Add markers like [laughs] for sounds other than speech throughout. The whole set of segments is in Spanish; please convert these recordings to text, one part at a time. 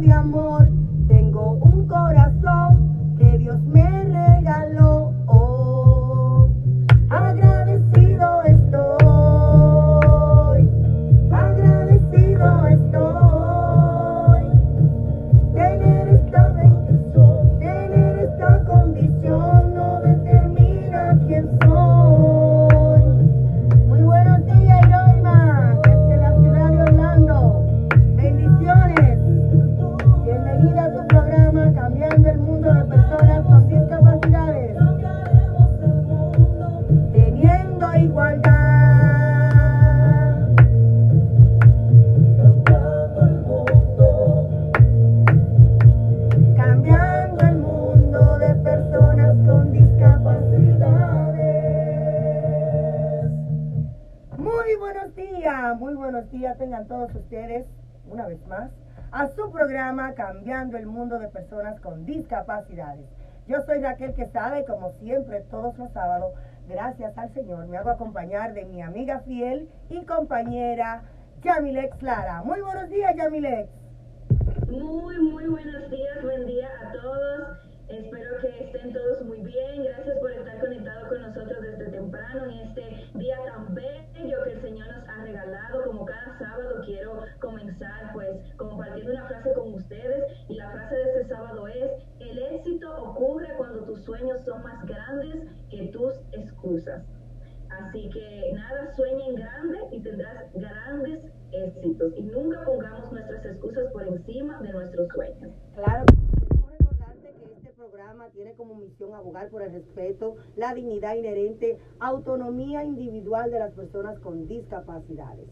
de amor. Cambiando el Mundo de Personas con Discapacidades. Yo soy Raquel Quesada y como siempre todos los sábados, gracias al Señor, me hago acompañar de mi amiga fiel y compañera Yamilex Lara. Muy buenos días, Yamilex. Muy, muy buenos días, buen día a todos. Espero que estén todos muy bien. Gracias por estar conectados con nosotros desde temprano en este día tan bello que el Señor nos ha regalado. Como cada sábado quiero comenzar pues compartiendo una frase con ustedes y la frase de este sábado es, el éxito ocurre cuando tus sueños son más grandes que tus excusas. Así que nada, sueña en grande y tendrás grandes éxitos. Y nunca pongamos nuestras excusas por encima de nuestros sueños. Claro, programa tiene como misión abogar por el respeto, la dignidad inherente, autonomía individual de las personas con discapacidades.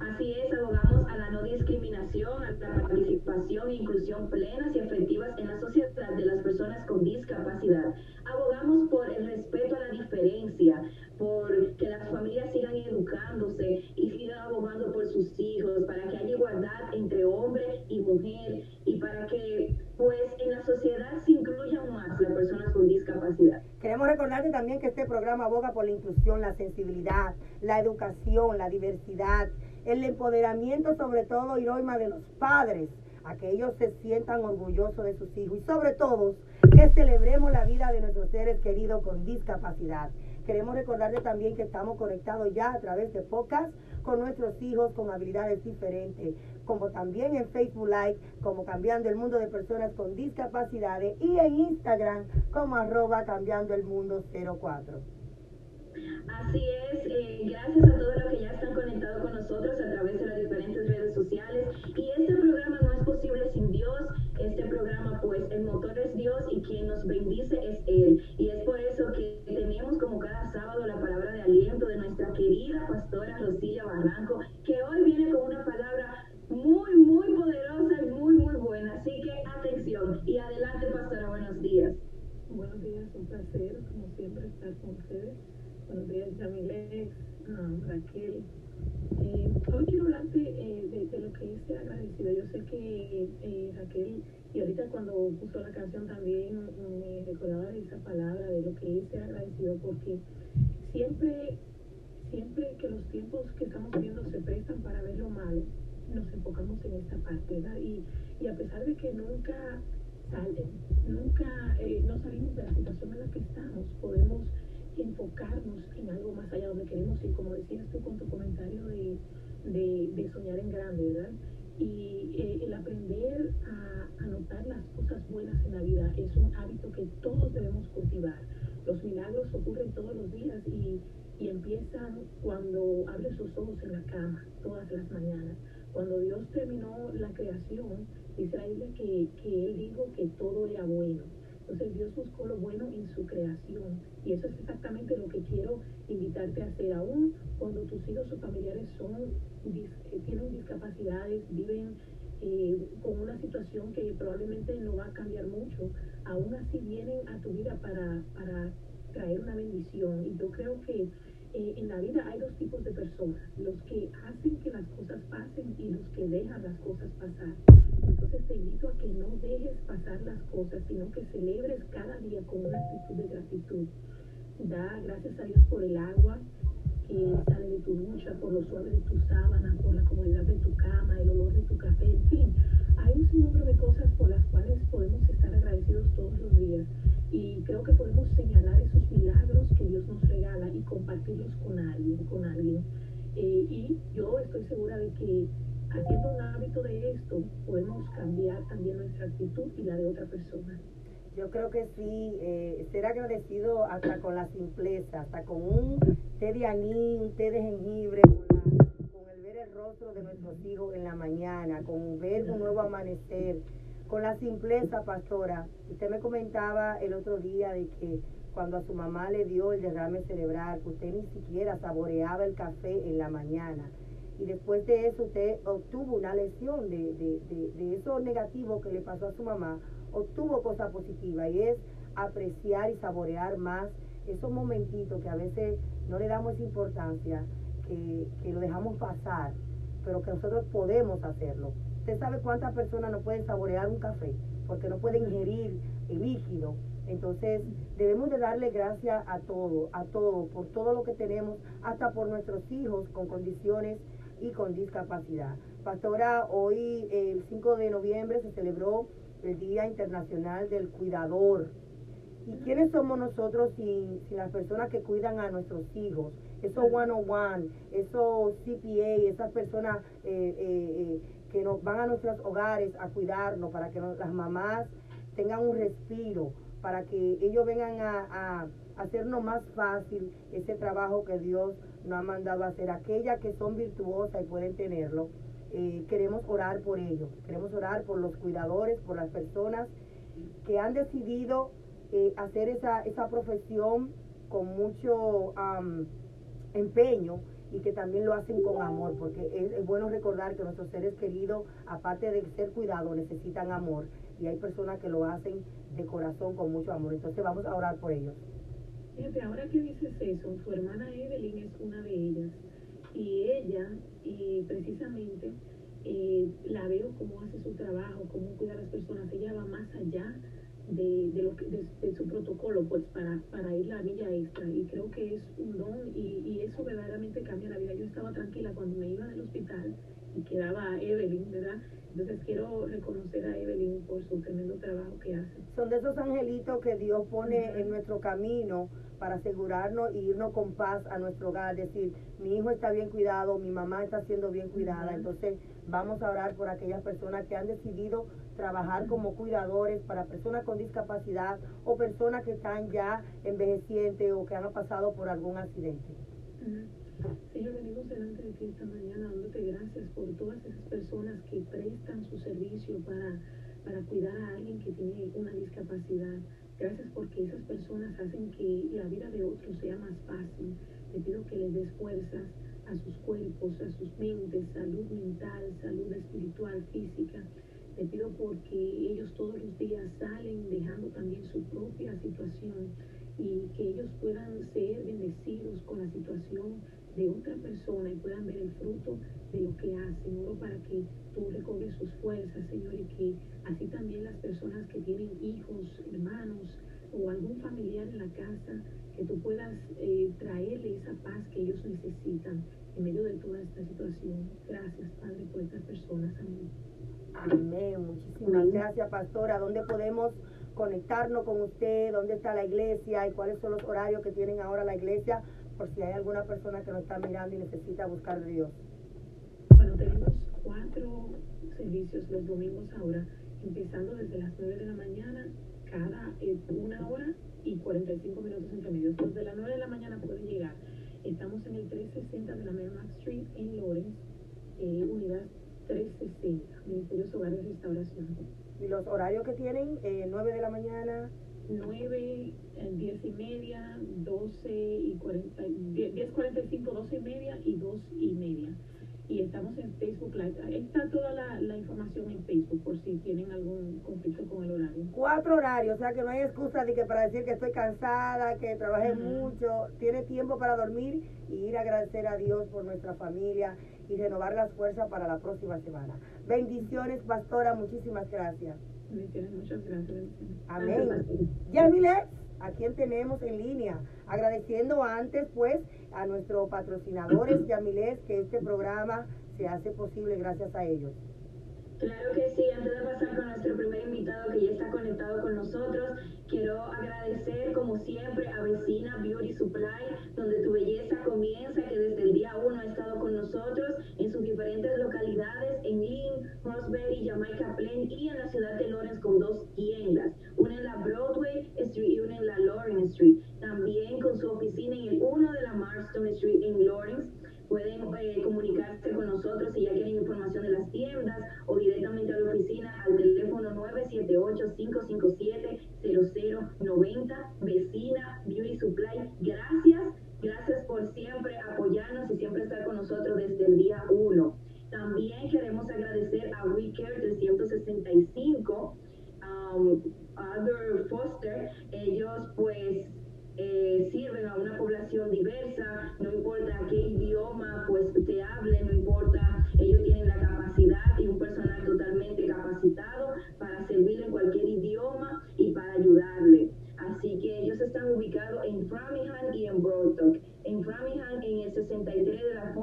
Así es, abogamos a la no discriminación, a la participación e inclusión plenas y efectivas en la sociedad de las personas con discapacidad. Abogamos por el respeto a la diferencia, por que las familias sigan educándose y sigan abogando por sus hijos, para que haya igualdad entre hombre y mujer y para que pues en la sociedad se incluyan más las personas con discapacidad. Queremos recordarte también que este programa aboga por la inclusión, la sensibilidad, la educación, la diversidad, el empoderamiento sobre todo, Iroima, de los padres, a que ellos se sientan orgullosos de sus hijos y sobre todo que celebremos la vida de nuestros seres queridos con discapacidad. Queremos recordarte también que estamos conectados ya a través de podcast con nuestros hijos con habilidades diferentes, como también en Facebook Live, como Cambiando el Mundo de Personas con Discapacidades y en Instagram como arroba Cambiando el Mundo 04. Así es, eh, gracias a todos los que ya están conectados con nosotros a través de las el motor es Dios y quien nos bendice es Él. Y es por eso que tenemos como cada sábado la palabra de aliento de nuestra querida pastora Rosilla Barranco, que hoy viene con una palabra muy, muy poderosa y muy, muy buena. Así que atención y adelante, pastora, buenos días. Buenos días, un placer, como siempre, estar con ustedes. Buenos días, Yamilex, ah, Raquel. Eh, hoy quiero hablarte eh, de, lo que es ser agradecido. Yo sé que eh, Raquel, y ahorita cuando puso la canción también me recordaba de esa palabra, de lo que es ser agradecido, porque siempre, siempre que los tiempos que estamos viviendo se prestan para ver lo malo, nos enfocamos en esta parte, ¿verdad? Y, y a pesar de que nunca salen, nunca eh, no salimos de la situación en la que estamos, podemos enfocarnos en algo más allá donde queremos ir, como decías tú con tu comentario de, de, de soñar en grande, ¿verdad? Y eh, el aprender a, notar las cosas buenas en la vida es un hábito que todos debemos cultivar. Los milagros ocurren todos los días y, y empiezan cuando abres sus ojos en la cama, todas las mañanas. Cuando Dios terminó la creación, dice la Biblia que, que Él dijo que todo era bueno. Entonces Dios buscó lo bueno en su creación y eso es exactamente lo que quiero invitarte a hacer. Aún cuando tus hijos o familiares son, eh, tienen discapacidades, viven eh, con una situación que probablemente no va a cambiar mucho, aún así vienen a tu vida para, para traer una bendición. Y yo creo que eh, en la vida hay dos tipos de personas, los que hacen que las cosas pasen y los que dejan las cosas pasar. Entonces te invito a que no dejes pasar las cosas, sino que celebres cada día con una actitud de gratitud. Da gracias a Dios por el agua que sale de tu ducha, por lo suave de tu sábana, por la comodidad de tu cama, el olor de tu café, en fin. hay un sinnúmero de cosas por las cuales podemos estar agradecidos todos los días y creo que podemos señalar esos milagros que Dios nos regala y compartirlos con alguien, con alguien. Eh, y yo estoy segura de que haciendo un hábito de esto podemos cambiar también nuestra actitud y la de otra persona. Yo creo que sí, eh, ser agradecido hasta con la simpleza, hasta con un té de anís, un té de jengibre, con, el ver el rostro de nuestros hijos en la mañana, con ver un nuevo amanecer, con la simpleza, pastora. Usted me comentaba el otro día de que cuando a su mamá le dio el derrame cerebral, usted ni siquiera saboreaba el café en la mañana. Y después de eso usted obtuvo una lesión de, de, de, de eso negativo que le pasó a su mamá obtuvo cosa positiva y es apreciar y saborear más esos momentitos que a veces no le damos importancia, que, que lo dejamos pasar, pero que nosotros podemos hacerlo. Usted sabe cuántas personas no pueden saborear un café porque no pueden ingerir el líquido. Entonces debemos de darle gracias a todo, a todo, por todo lo que tenemos, hasta por nuestros hijos con condiciones y con discapacidad. Pastora, hoy el 5 de noviembre se celebró el Día Internacional del Cuidador. ¿Y quiénes somos nosotros sin, las personas que cuidan a nuestros hijos? Esos one-on-one, esos CPA, esas personas eh, eh, eh, que nos van a nuestros hogares a cuidarnos para que las mamás tengan un respiro, para que ellos vengan a, hacernos más fácil ese trabajo que Dios nos ha mandado a hacer. Aquellas que son virtuosas y pueden tenerlo, eh, queremos orar por ellos, queremos orar por los cuidadores, por las personas que han decidido eh, hacer esa, esa profesión con mucho empeño y que también lo hacen con amor, porque es, bueno recordar que nuestros seres queridos, aparte de ser cuidados, necesitan amor y hay personas que lo hacen de corazón con mucho amor. Entonces vamos a orar por ellos. Fíjate, ahora que dices eso, su hermana Evelyn es una de ellas y ella, y precisamente, eh, la veo cómo hace su trabajo, cómo cuida a las personas. Ella va más allá de, de, lo que, de, su protocolo, pues para, para ir la milla extra. Y creo que es un don y, y, eso verdaderamente cambia la vida. Yo estaba tranquila cuando me iba del hospital y quedaba Evelyn, ¿verdad? Entonces quiero reconocer a Evelyn por su tremendo trabajo que hace. Son de esos angelitos que Dios pone en nuestro camino para asegurarnos y irnos con paz a nuestro hogar, decir, mi hijo está bien cuidado, mi mamá está siendo bien cuidada, entonces vamos a orar por aquellas personas que han decidido trabajar como cuidadores para personas con discapacidad o personas que están ya envejecientes o que han pasado por algún accidente. Señor, venimos delante de ti esta mañana dándote gracias por todas esas personas que prestan su servicio para, para cuidar a alguien que tiene una discapacidad. Gracias porque esas personas hacen que la vida de otros sea más fácil. Te pido que les des fuerzas a sus cuerpos, a sus mentes, salud mental, salud espiritual, física. Te pido porque ellos todos los días salen dejando también su propia situación y que ellos puedan ser bendecidos con la situación de otra persona y puedan ver el fruto de lo que hacen. Oro para que tú recobres sus fuerzas, Señor, y que así también las personas que tienen hijos, hermanos o algún familiar en la casa, que tú puedas eh, traerle esa paz que ellos necesitan en medio de toda esta situación. Gracias, Padre, por estas personas. Amén. Amén. Muchísimas gracias, pastora. ¿Dónde podemos conectarnos con usted? ¿Dónde está la iglesia? ¿Y cuáles son los horarios que tienen ahora la iglesia? Por si hay alguna persona que nos está mirando y necesita buscar de Dios. Bueno, tenemos cuatro servicios los domingos ahora, empezando desde las 9 de la mañana, cada eh, una hora y 45 minutos entre medios. Desde las 9 de la mañana pueden llegar. Estamos en el 360 de la Merrimack Street en Lawrence, eh, unidad 360, Ministerios Hogares y Restauración. ¿Y los horarios que tienen? Eh, 9 de la mañana. 9, 10 y media, 12 y 40, 10, 45, 12 y media y 2 y media y estamos en Facebook Live. Ahí está toda la, la, información en Facebook por si tienen algún conflicto con el horario. Cuatro horarios, o sea que no hay excusa de que para decir que estoy cansada, que trabajé mucho. Tiene tiempo para dormir y ir a agradecer a Dios por nuestra familia y renovar las fuerzas para la próxima semana. Bendiciones, pastora, muchísimas gracias. Bendiciones, muchas gracias. Amén. Yamile, ¿a quién tenemos en línea? Agradeciendo antes, pues, a nuestros patrocinadores, [clears throat] Yamiles, que este programa se hace posible gracias a ellos. Claro que sí, antes de pasar con nuestro primer invitado que ya está conectado con nosotros, quiero agradecer como siempre a Vecina Beauty Supply, donde tu belleza comienza, que desde el día uno ha estado con nosotros en sus diferentes localidades, en Lynn, Roseberry, Jamaica Plain y en la ciudad de Lawrence con dos tiendas, una en la Broadway Street y una en la Lawrence Street. También con su oficina en el 1 de la Marston Street en Lawrence pueden eh, comunicarse con nosotros si ya quieren información de las tiendas o directamente a la oficina al teléfono 978-557-0090, vecina Beauty Supply. Gracias, gracias por siempre apoyarnos y siempre estar con nosotros desde el día 1. También queremos agradecer a WeCare 365, um, Other Foster, ellos pues eh, sirven a una población diversa, no importa qué idioma pues te hable, no importa, ellos tienen la capacidad y un personal totalmente capacitado para servir en cualquier idioma y para ayudarle. Así que ellos están ubicados en Framingham y en Broadtock. En Framingham, en el 63 de la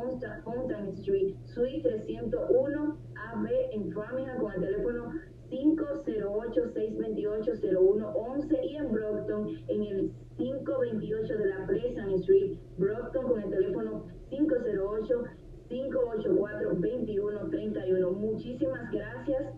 Fountain Street, Suite 301 AB en Framingham con el teléfono 508-628-0111 y en Brockton en el 528 de la Pleasant Street, Brockton con el teléfono 508-584-2131. Muchísimas gracias.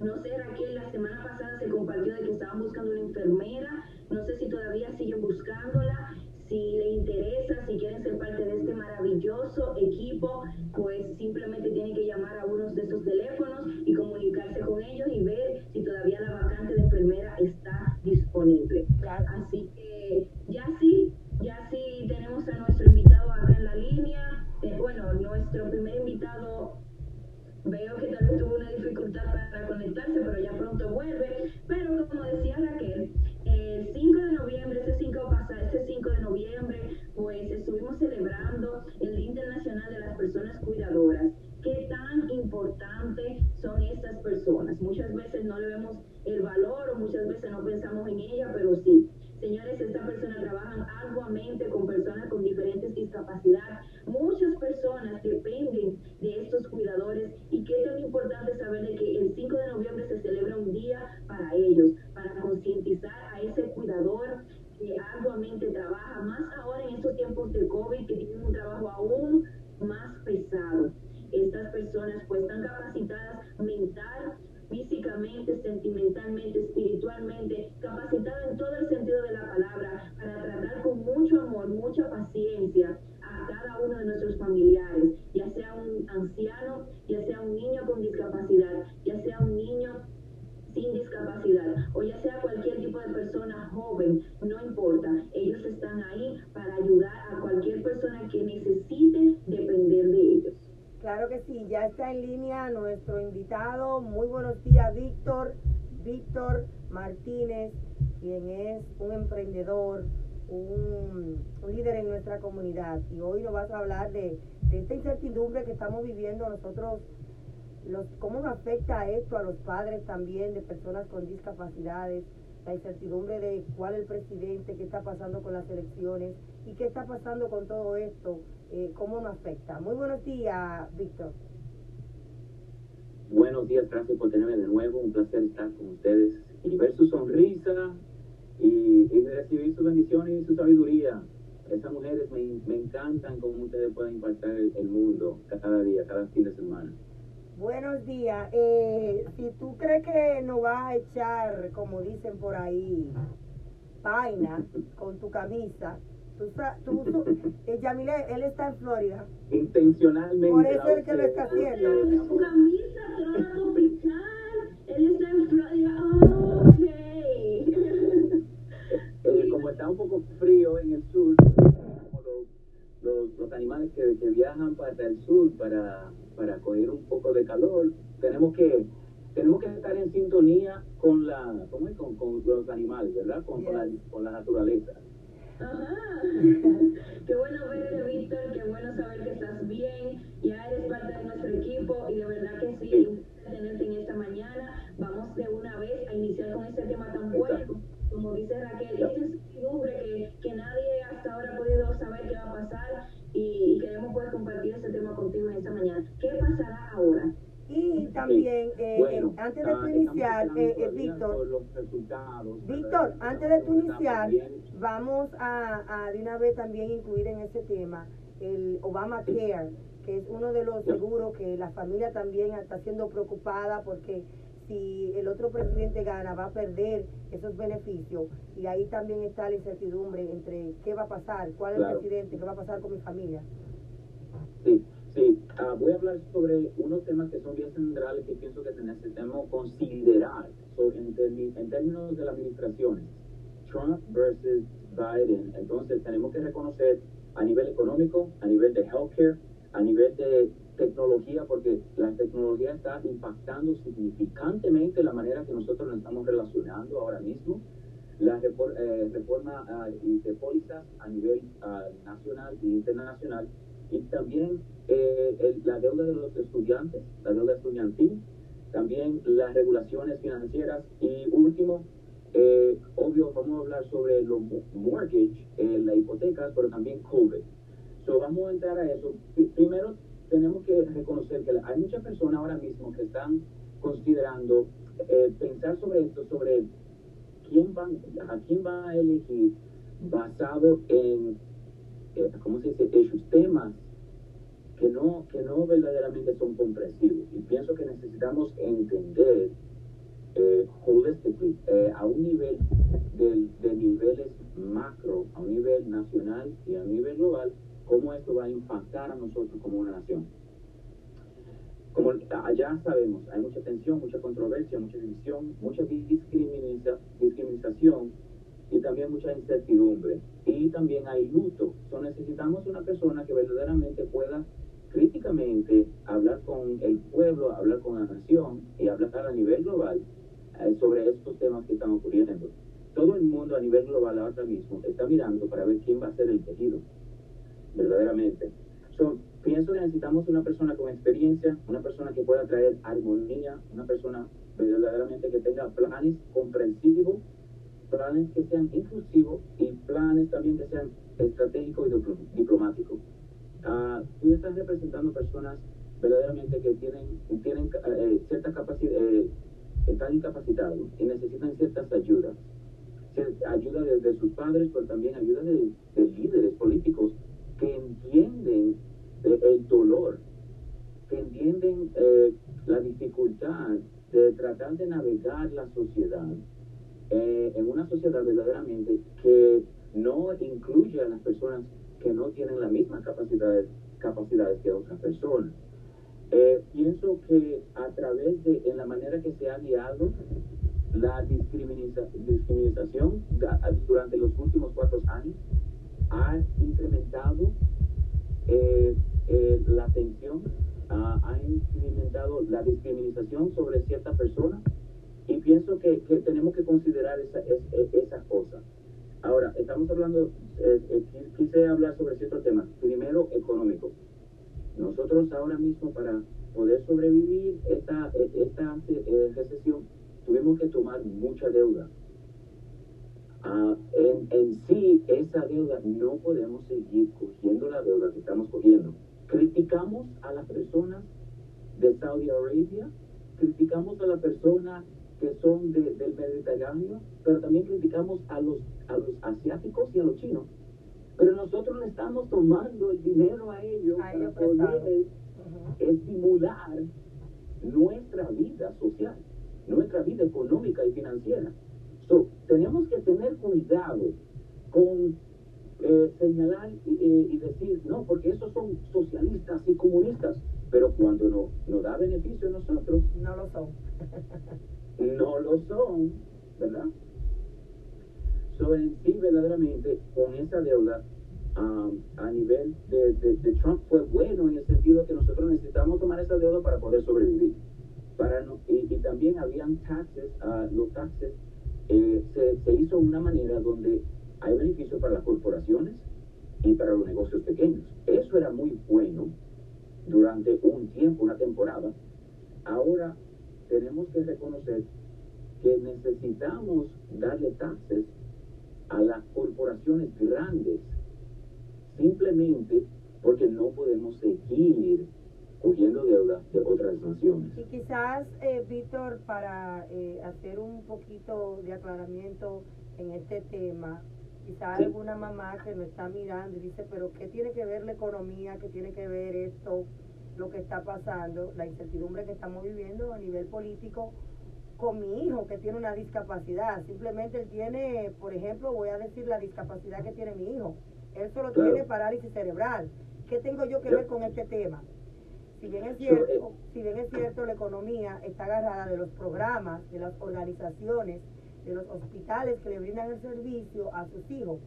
No sé, Raquel, la semana pasada se compartió de que estaban buscando una enfermera. No sé si todavía siguen buscándola. Si le interesa, si quieren ser parte de este maravilloso equipo, pues simplemente tienen que llamar a uno en línea nuestro invitado. Muy buenos días, Víctor. Víctor Martínez, quien es un emprendedor, un, líder en nuestra comunidad. Y hoy nos vas a hablar de, de esta incertidumbre que estamos viviendo nosotros, los, cómo nos afecta esto a los padres también de personas con discapacidades, la incertidumbre de cuál es el presidente, qué está pasando con las elecciones y qué está pasando con todo esto eh, cómo nos afecta. Muy buenos días, Víctor. Buenos días, gracias por tenerme de nuevo. Un placer estar con ustedes y ver su sonrisa y, recibir sus bendiciones y su sabiduría. Esas mujeres me, me encantan cómo ustedes pueden impactar el, mundo cada día, cada fin de semana. Buenos días. Eh, si tú crees que no vas a echar, como dicen por ahí, vaina [laughs] con tu camisa, Tú, tú, tú, eh, Yamile, él está en Florida. Intencionalmente. Por eso es que lo está haciendo. Su camisa toda tropical. Él está en Florida. Oh, ok. Eh, como está un poco frío en el sur, como los, los, los animales que, que, viajan para el sur para, para coger un poco de calor, tenemos que tenemos que estar en sintonía con la ¿cómo es? Con, con los animales, ¿verdad? Con, con, la, con la naturaleza. Ajá. qué bueno verte, Víctor, qué bueno saber que estás bien. Ya eres parte de nuestro equipo y de verdad que sí, tenerte en esta mañana. Vamos de una vez a iniciar con este tema tan bueno. Como dice Raquel, esta incertidumbre que, que nadie hasta ahora ha podido saber qué va a pasar y, queremos poder compartir este tema contigo en esta mañana. ¿Qué pasará ahora? Y también, eh, Bueno, eh, antes de tu iniciar, eh, eh, Víctor, por los resultados, Víctor, antes de tu iniciar, vamos a, a de una vez también incluir en ese tema el Obamacare, que es uno de los seguros que la familia también está siendo preocupada porque si el otro presidente gana va a perder esos beneficios y ahí también está la incertidumbre entre qué va a pasar, cuál es Claro. el presidente, qué va a pasar con mi familia. Sí, sí. Ah, voy a hablar sobre unos temas que son bien centrales que pienso que necesitamos considerar so, en, en términos de la administración. Trump versus Biden. Entonces tenemos que reconocer a nivel económico, a nivel de healthcare, a nivel de tecnología, porque la tecnología está impactando significantemente la manera que nosotros nos estamos relacionando ahora mismo. La repor- eh, reforma y de pólizas a nivel ah, nacional e internacional y también eh, la deuda de los estudiantes, la deuda estudiantil, también las regulaciones financieras y último, eh, obvio, vamos a hablar sobre los mo- mortgage, eh, la hipoteca, pero también COVID. So, vamos a entrar a eso. Primero, tenemos que reconocer que hay muchas personas ahora mismo que están considerando eh, pensar sobre esto, sobre quién van, a quién va a elegir basado en, ¿cómo se dice?, esos temas que no, que no verdaderamente son comprensivos. Y pienso que necesitamos entender eh, holistically, eh, a un nivel del- de, niveles macro, a un nivel nacional y a un nivel global, cómo esto va a impactar a nosotros como una nación. Como allá sabemos, hay mucha tensión, mucha controversia, mucha división, mucha discriminación y también mucha incertidumbre. Y también hay luto. So, necesitamos una persona que verdaderamente pueda críticamente hablar con el pueblo, hablar con la nación y hablar a nivel global eh, sobre estos temas que están ocurriendo. Todo el mundo a nivel global ahora mismo está mirando para ver quién va a ser el tejido, verdaderamente. So, pienso que necesitamos una persona con experiencia, una persona que pueda traer armonía, una persona verdaderamente que tenga planes comprensivos, planes que sean inclusivos y planes también que sean estratégicos y diplo- diplomáticos. Ah, tú estás representando personas verdaderamente que tienen, tienen eh, cierta capacidad, eh, están incapacitados y necesitan ciertas ayudas. Ayuda de, de sus padres, pero también ayuda de, de líderes políticos que entienden eh, el dolor, que entienden eh, la dificultad de tratar de navegar la sociedad eh, en una sociedad verdaderamente que no incluye a las personas que no tienen las mismas capacidades, capacidades que otras personas. Eh, pienso que a través de en la manera que se ha guiado la discriminación durante los últimos cuatro años ha incrementado eh, eh, la tensión, ah, ha incrementado la discriminación sobre ciertas personas y pienso que, tenemos que considerar esa, es- es- esas cosas. Ahora, estamos hablando, eh, eh, qui- quise hablar sobre ciertos temas. Primero, económico. Nosotros ahora mismo para poder sobrevivir esta, esta eh, recesión tuvimos que tomar mucha deuda. Ah, en, en sí, esa deuda no podemos seguir cogiendo la deuda que estamos cogiendo. Criticamos a las personas de Saudi Arabia, criticamos a las personas que son de- del Mediterráneo, pero también criticamos a los, a los asiáticos y a los chinos. Pero nosotros le estamos tomando el dinero a ellos para poder estimular nuestra vida social, nuestra vida económica y financiera. So, tenemos que tener cuidado con eh, señalar y, eh, y decir, no, porque esos son socialistas y comunistas, pero cuando no, nos da beneficio a nosotros, No lo son. [laughs] no lo son, ¿verdad? So, en sí, verdaderamente, con esa deuda um, a nivel de, de- de Trump fue bueno en el sentido que nosotros necesitamos tomar esa deuda para poder sobrevivir. Para no- y, y también habían taxes, ah, los taxes, eh, se, se hizo una manera donde hay beneficio para las corporaciones y para los negocios pequeños. Eso era muy bueno durante un tiempo, una temporada. Ahora tenemos que reconocer que necesitamos darle taxes a las corporaciones grandes simplemente porque no podemos seguir cogiendo deuda de otras naciones. Y quizás, eh, Víctor, para eh, hacer un poquito de aclaramiento en este tema, quizás Sí. alguna mamá que nos está mirando y dice, pero ¿qué tiene que ver la economía? ¿Qué tiene que ver esto? Lo que está pasando, la incertidumbre que estamos viviendo a nivel político con mi hijo que tiene una discapacidad. Simplemente él tiene, por ejemplo, voy a decir la discapacidad que tiene mi hijo. Él solo Claro. tiene parálisis cerebral. ¿Qué tengo yo que ver con este tema? Si bien es Yo, eh, cierto, si bien es cierto, la economía está agarrada de los programas, de las organizaciones, de los hospitales que le brindan el servicio a sus hijos.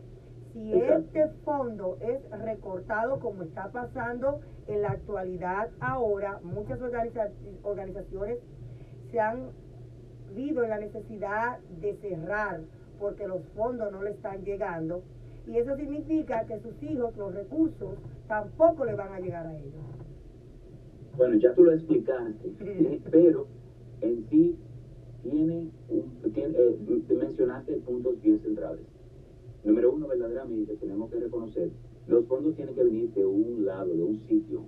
Si este fondo es recortado como está pasando en la actualidad ahora, muchas organiza- organizaciones se han visto en la necesidad de cerrar porque los fondos no le están llegando y eso significa que sus hijos, los recursos, tampoco le van a llegar a ellos. Bueno, ya tú lo explicaste, [laughs] eh, pero en sí tiene, un, tiene eh, te mencionaste puntos bien centrales. Número uno, verdaderamente tenemos que reconocer, los fondos tienen que venir de un lado, de un sitio.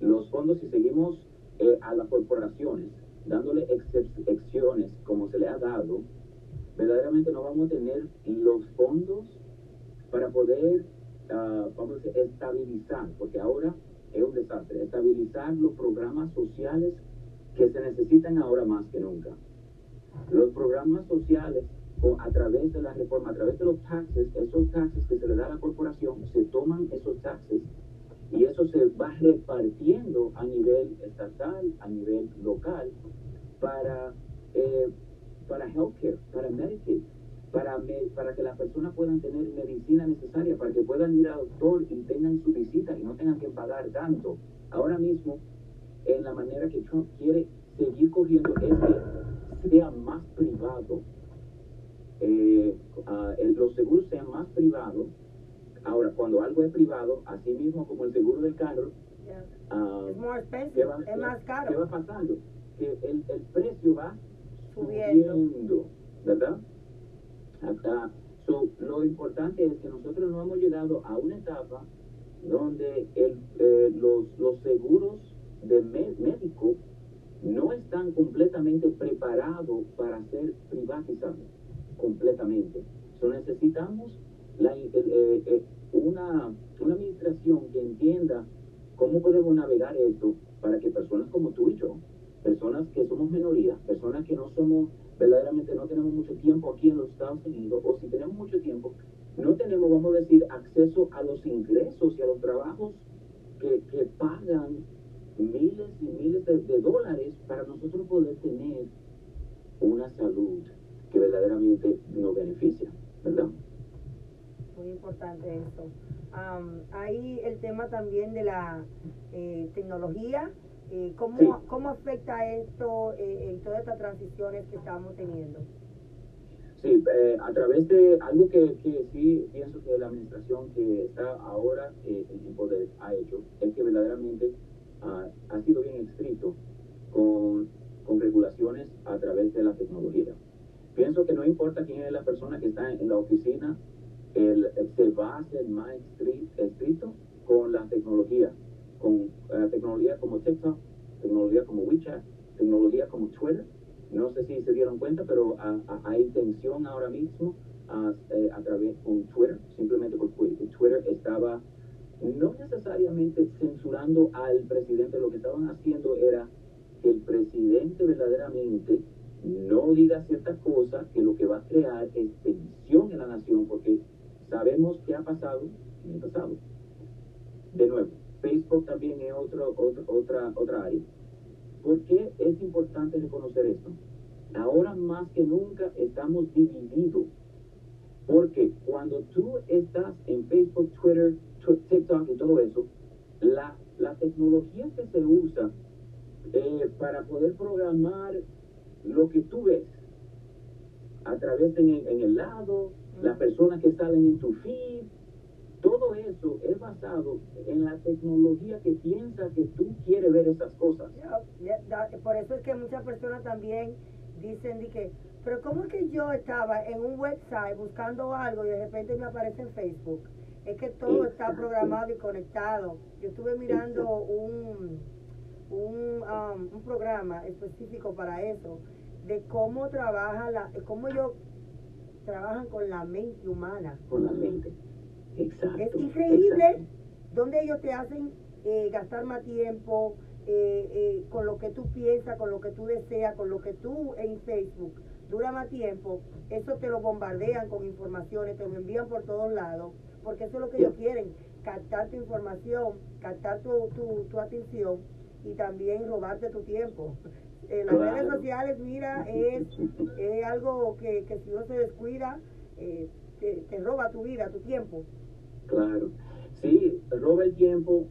Los fondos, si seguimos eh, a las corporaciones dándole excepciones como se le ha dado, verdaderamente no vamos a tener los fondos para poder, ah, vamos a decir, estabilizar, porque ahora es un desastre, estabilizar los programas sociales que se necesitan ahora más que nunca. Los programas sociales, a través de la reforma, a través de los taxes, esos taxes que se le da a la corporación, se toman esos taxes y eso se va repartiendo a nivel estatal, a nivel local, para, eh, para healthcare, para Medicaid, para, me- para que las personas puedan tener medicina necesaria, para que puedan ir al doctor y tengan su visita y no tengan que pagar tanto. Ahora mismo, en la manera que Trump quiere seguir corriendo es que sea más privado, eh, ah, el- los seguros sean más privados. Ahora, cuando algo es privado, así mismo como el seguro del carro, ah, ¿qué expensive, va, es más ¿qué caro. va pasando? Que el, el precio va Subiendo. subiendo, ¿verdad? Acá, so, lo importante es que nosotros no hemos llegado a una etapa donde el, eh, los, los seguros de mé- médico no están completamente preparados para ser privatizados completamente. So, necesitamos eh, eh, una, una administración que entienda cómo podemos navegar esto para que personas como tú y yo, personas que somos minoría, personas que no somos, verdaderamente no tenemos mucho tiempo aquí en los Estados Unidos, o si tenemos mucho tiempo, no tenemos, vamos a decir, acceso a los ingresos y a los trabajos que, que pagan miles y miles de dólares para nosotros poder tener una salud que verdaderamente nos beneficia, ¿verdad? Muy importante esto. Am, hay el tema también de la eh, tecnología. Eh, ¿cómo, Sí. ¿Cómo afecta esto eh, en todas estas transiciones que estamos teniendo? Sí, eh, a través de algo que, que sí pienso que la administración que está ahora en poder ha hecho es que verdaderamente ah, ha sido bien estricto con, con regulaciones a través de la tecnología. Pienso que no importa quién es la persona que está en la oficina, él se va a hacer más estri- estricto con la tecnología, con eh, tecnología como TikTok, tecnología como WeChat, tecnología como Twitter. No sé si se dieron cuenta, pero ah, hay tensión ahora mismo ah, eh, a través con Twitter, simplemente porque Twitter estaba no necesariamente censurando al presidente, lo que estaban haciendo era que el presidente verdaderamente no diga ciertas cosas que lo que va a crear es tensión en la nación, porque sabemos qué ha pasado en el pasado. De nuevo, Facebook también es otro, otro- otra, otra área. ¿Por qué es importante reconocer esto? Ahora más que nunca estamos divididos. Porque cuando tú estás en Facebook, Twitter, Tw- TikTok y todo eso, la, la tecnología que se usa eh, para poder programar lo que tú ves a través en el, en el lado, las personas que salen en tu feed, todo eso es basado en la tecnología que piensa que tú quieres ver esas cosas. Por eso es que muchas personas también dicen de que, pero ¿cómo es que yo estaba en un website buscando algo y de repente me aparece en Facebook? Es que todo está Exacto. programado y conectado. Yo estuve mirando un, un, um, un programa específico para eso, de cómo trabaja la, cómo ellos trabajan con la mente humana. Con la mente. Exacto. Es increíble exacto. donde ellos te hacen eh, gastar más tiempo eh, eh, con lo que tú piensas, con lo que tú deseas, con lo que tú en Facebook dura más tiempo. Eso te lo bombardean con informaciones, te lo envían por todos lados, porque eso es lo que ellos quieren, captar tu información, captar tu, tu, tu atención y también robarte tu tiempo. Eh, las Claro. redes sociales, mira, es, es algo que, que si uno se descuida, eh, te, te roba tu vida, tu tiempo. Claro. Sí, roba el tiempo,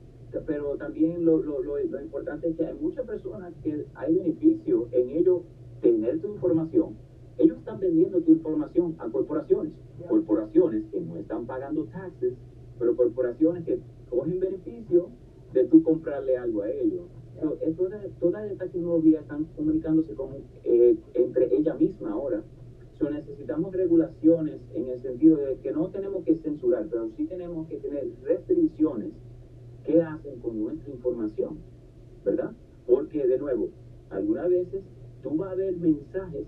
pero también lo, lo, lo, lo importante es que hay muchas personas que hay beneficio en ello tener tu información. Ellos están vendiendo tu información a corporaciones. Corporaciones que no están pagando taxes, pero corporaciones que cogen beneficio de tú comprarle algo a ellos. So, eh, toda, toda esta tecnología están comunicándose como, eh, entre ella misma ahora. So, necesitamos regulaciones en el sentido de que no tenemos que censurar, pero sí tenemos que tener restricciones que hacen con nuestra información, ¿verdad? Porque, de nuevo, algunas veces tú vas a ver mensajes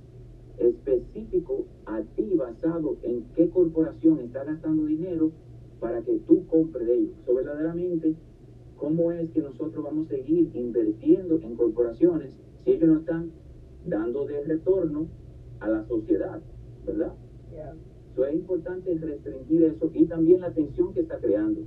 específicos a ti basado en qué corporación está gastando dinero para que tú compres de ellos. So, verdaderamente, ¿cómo es que nosotros vamos a seguir invirtiendo en corporaciones si ellos no están dando de retorno a la sociedad, ¿verdad? Ya. So, es importante restringir eso y también la tensión que está creando.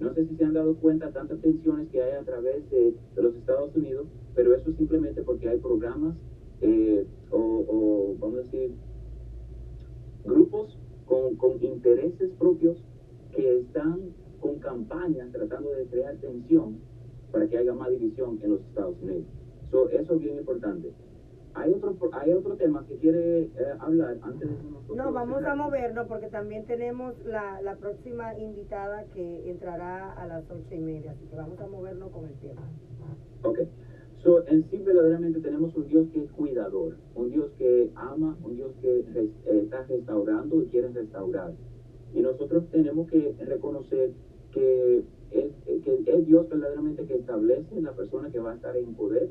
No sé si se han dado cuenta tantas tensiones que hay a través de, de los Estados Unidos, pero eso simplemente porque hay programas eh, o, o, vamos a decir, grupos con, con intereses propios que están con campañas tratando de crear tensión para que haya más división en los Estados Unidos. So, eso es bien importante. Hay otro, hay otro tema que quiere eh, hablar antes de nosotros No, vamos a movernos porque también tenemos la, la próxima invitada que entrará a las ocho y media, así que vamos a movernos con el tema. Ok. So, en sí verdaderamente tenemos un Dios que es cuidador, un Dios que ama, un Dios que res- eh, está restaurando y quiere restaurar. Y nosotros tenemos que reconocer que es, que es Dios verdaderamente que establece la persona que va a estar en poder.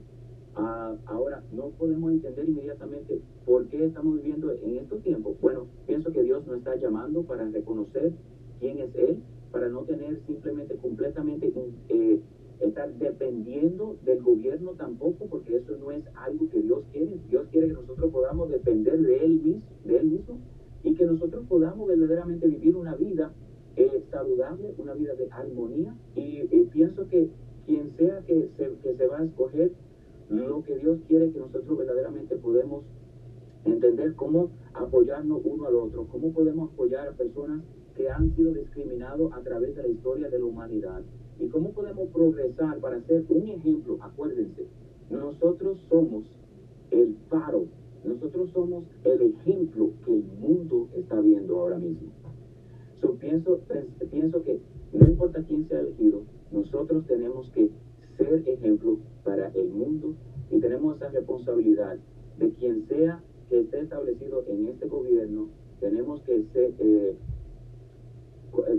Ah, ahora, no podemos entender inmediatamente por qué estamos viviendo en estos tiempos. Bueno, pienso que Dios nos está llamando para reconocer quién es Él, para no tener simplemente completamente eh, estar dependiendo del gobierno tampoco, porque eso no es algo que Dios quiere. Dios quiere que nosotros podamos depender de Él mismo, de Él mismo y que nosotros podamos verdaderamente vivir una vida eh, saludable, una vida de armonía. Y, eh, pienso que quien sea que se, que se va a escoger, lo que Dios quiere que nosotros verdaderamente podemos entender cómo apoyarnos uno al otro, cómo podemos apoyar a personas que han sido discriminados a través de la historia de la humanidad y cómo podemos progresar para ser un ejemplo. Acuérdense, nosotros somos el faro, nosotros somos el ejemplo que el mundo está viendo ahora mismo. So, pienso, pienso que no importa quién sea elegido, nosotros tenemos que ser ejemplo para el mundo y tenemos esa responsabilidad de quien sea que esté establecido en este gobierno, tenemos que ser, eh,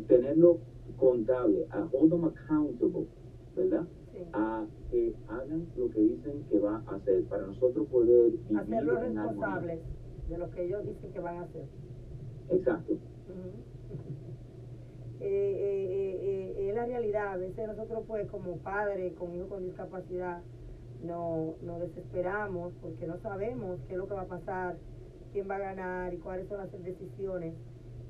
tenerlo contable, a hold them accountable, ¿verdad? Sí. A que hagan lo que dicen que va a hacer para nosotros poder Hacerlos responsables de lo que ellos dicen que van a hacer. Exacto. Eh, eh, es la realidad. A veces nosotros, pues, como padres con hijos con discapacidad, no, nos desesperamos porque no sabemos qué es lo que va a pasar, quién va a ganar y cuáles son las decisiones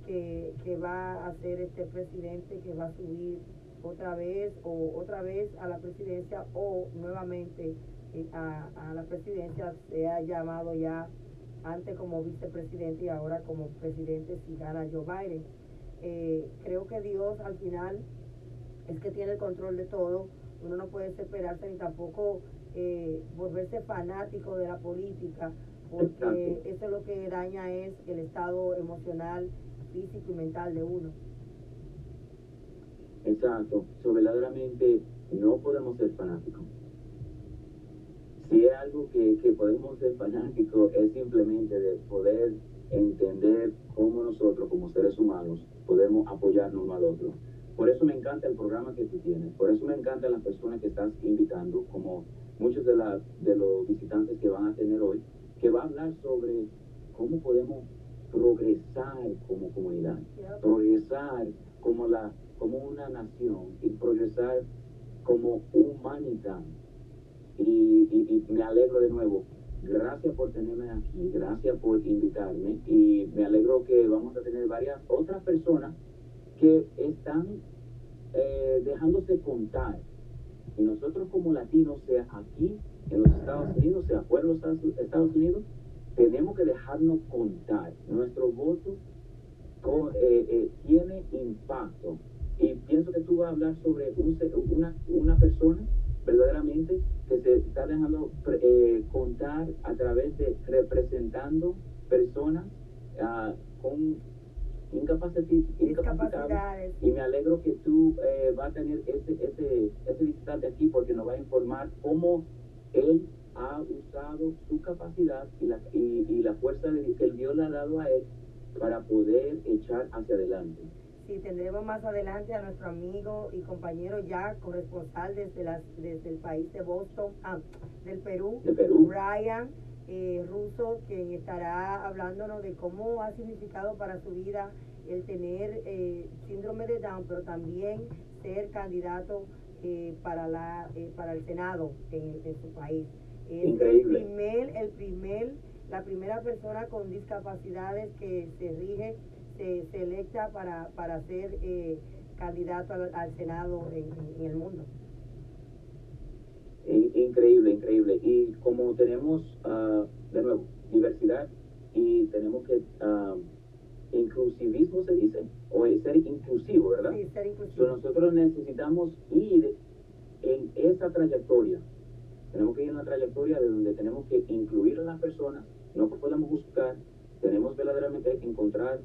que, que va a hacer este presidente que va a subir otra vez o otra vez a la presidencia o nuevamente eh, a, a la presidencia se ha llamado ya antes como vicepresidente y ahora como presidente si gana Joe Biden. Eh, creo que Dios al final es que tiene el control de todo. Uno no puede desesperarse ni tampoco eh, volverse fanático de la política, porque Exacto. eso es lo que daña es el estado emocional, físico y mental de uno. Exacto. So, verdaderamente no podemos ser fanáticos. Si es algo que, que podemos ser fanáticos es simplemente de poder entender cómo nosotros como seres humanos podemos apoyarnos uno al otro. por eso me encanta el programa que tú tienes, por eso me encantan las personas que estás invitando, como muchos de, la, los visitantes que van a tener hoy, que va a hablar sobre cómo podemos progresar como comunidad, progresar como, la, como una nación y progresar como humanidad. Y, y me alegro de nuevo. Gracias por tenerme aquí, gracias por invitarme y me alegro que vamos a tener varias otras personas que están eh, dejándose contar. Y nosotros como latinos, sea aquí en los Estados Unidos, sea fuera de los Estados Unidos, tenemos que dejarnos contar. Nuestro voto eh, eh, tiene impacto. Y pienso que tú vas a hablar sobre una, una persona verdaderamente que se está dejando contar a través de representando personas uh, con incapacitadas. Y me alegro que tú eh, vas a tener ese, ese, ese visitante aquí porque nos va a informar cómo él ha usado su capacidad y la, y, y la fuerza de, que el Dios le ha dado a él para poder echar hacia adelante. Sí, tendremos más adelante a nuestro amigo y compañero ya corresponsal desde, las, desde el país de Boston, ah, del Perú, de Perú. Brian eh, Russo, quien estará hablándonos de cómo ha significado para su vida el tener eh, síndrome de Down, pero también ser candidato eh, para la eh, para el Senado en, en su país. Es Increíble. el primer, el primer, la primera persona con discapacidades que se rige, se, electa para, para ser eh, candidato al, al Senado en, en, el mundo. Increíble, increíble. Y como tenemos, uh, de nuevo, diversidad y tenemos que uh, inclusivismo se dice, o ser inclusivo, ¿verdad? Sí, ser inclusivo. So, nosotros necesitamos ir en esa trayectoria. Tenemos que ir en la trayectoria de donde tenemos que incluir a las personas, no podemos buscar, tenemos verdaderamente que encontrar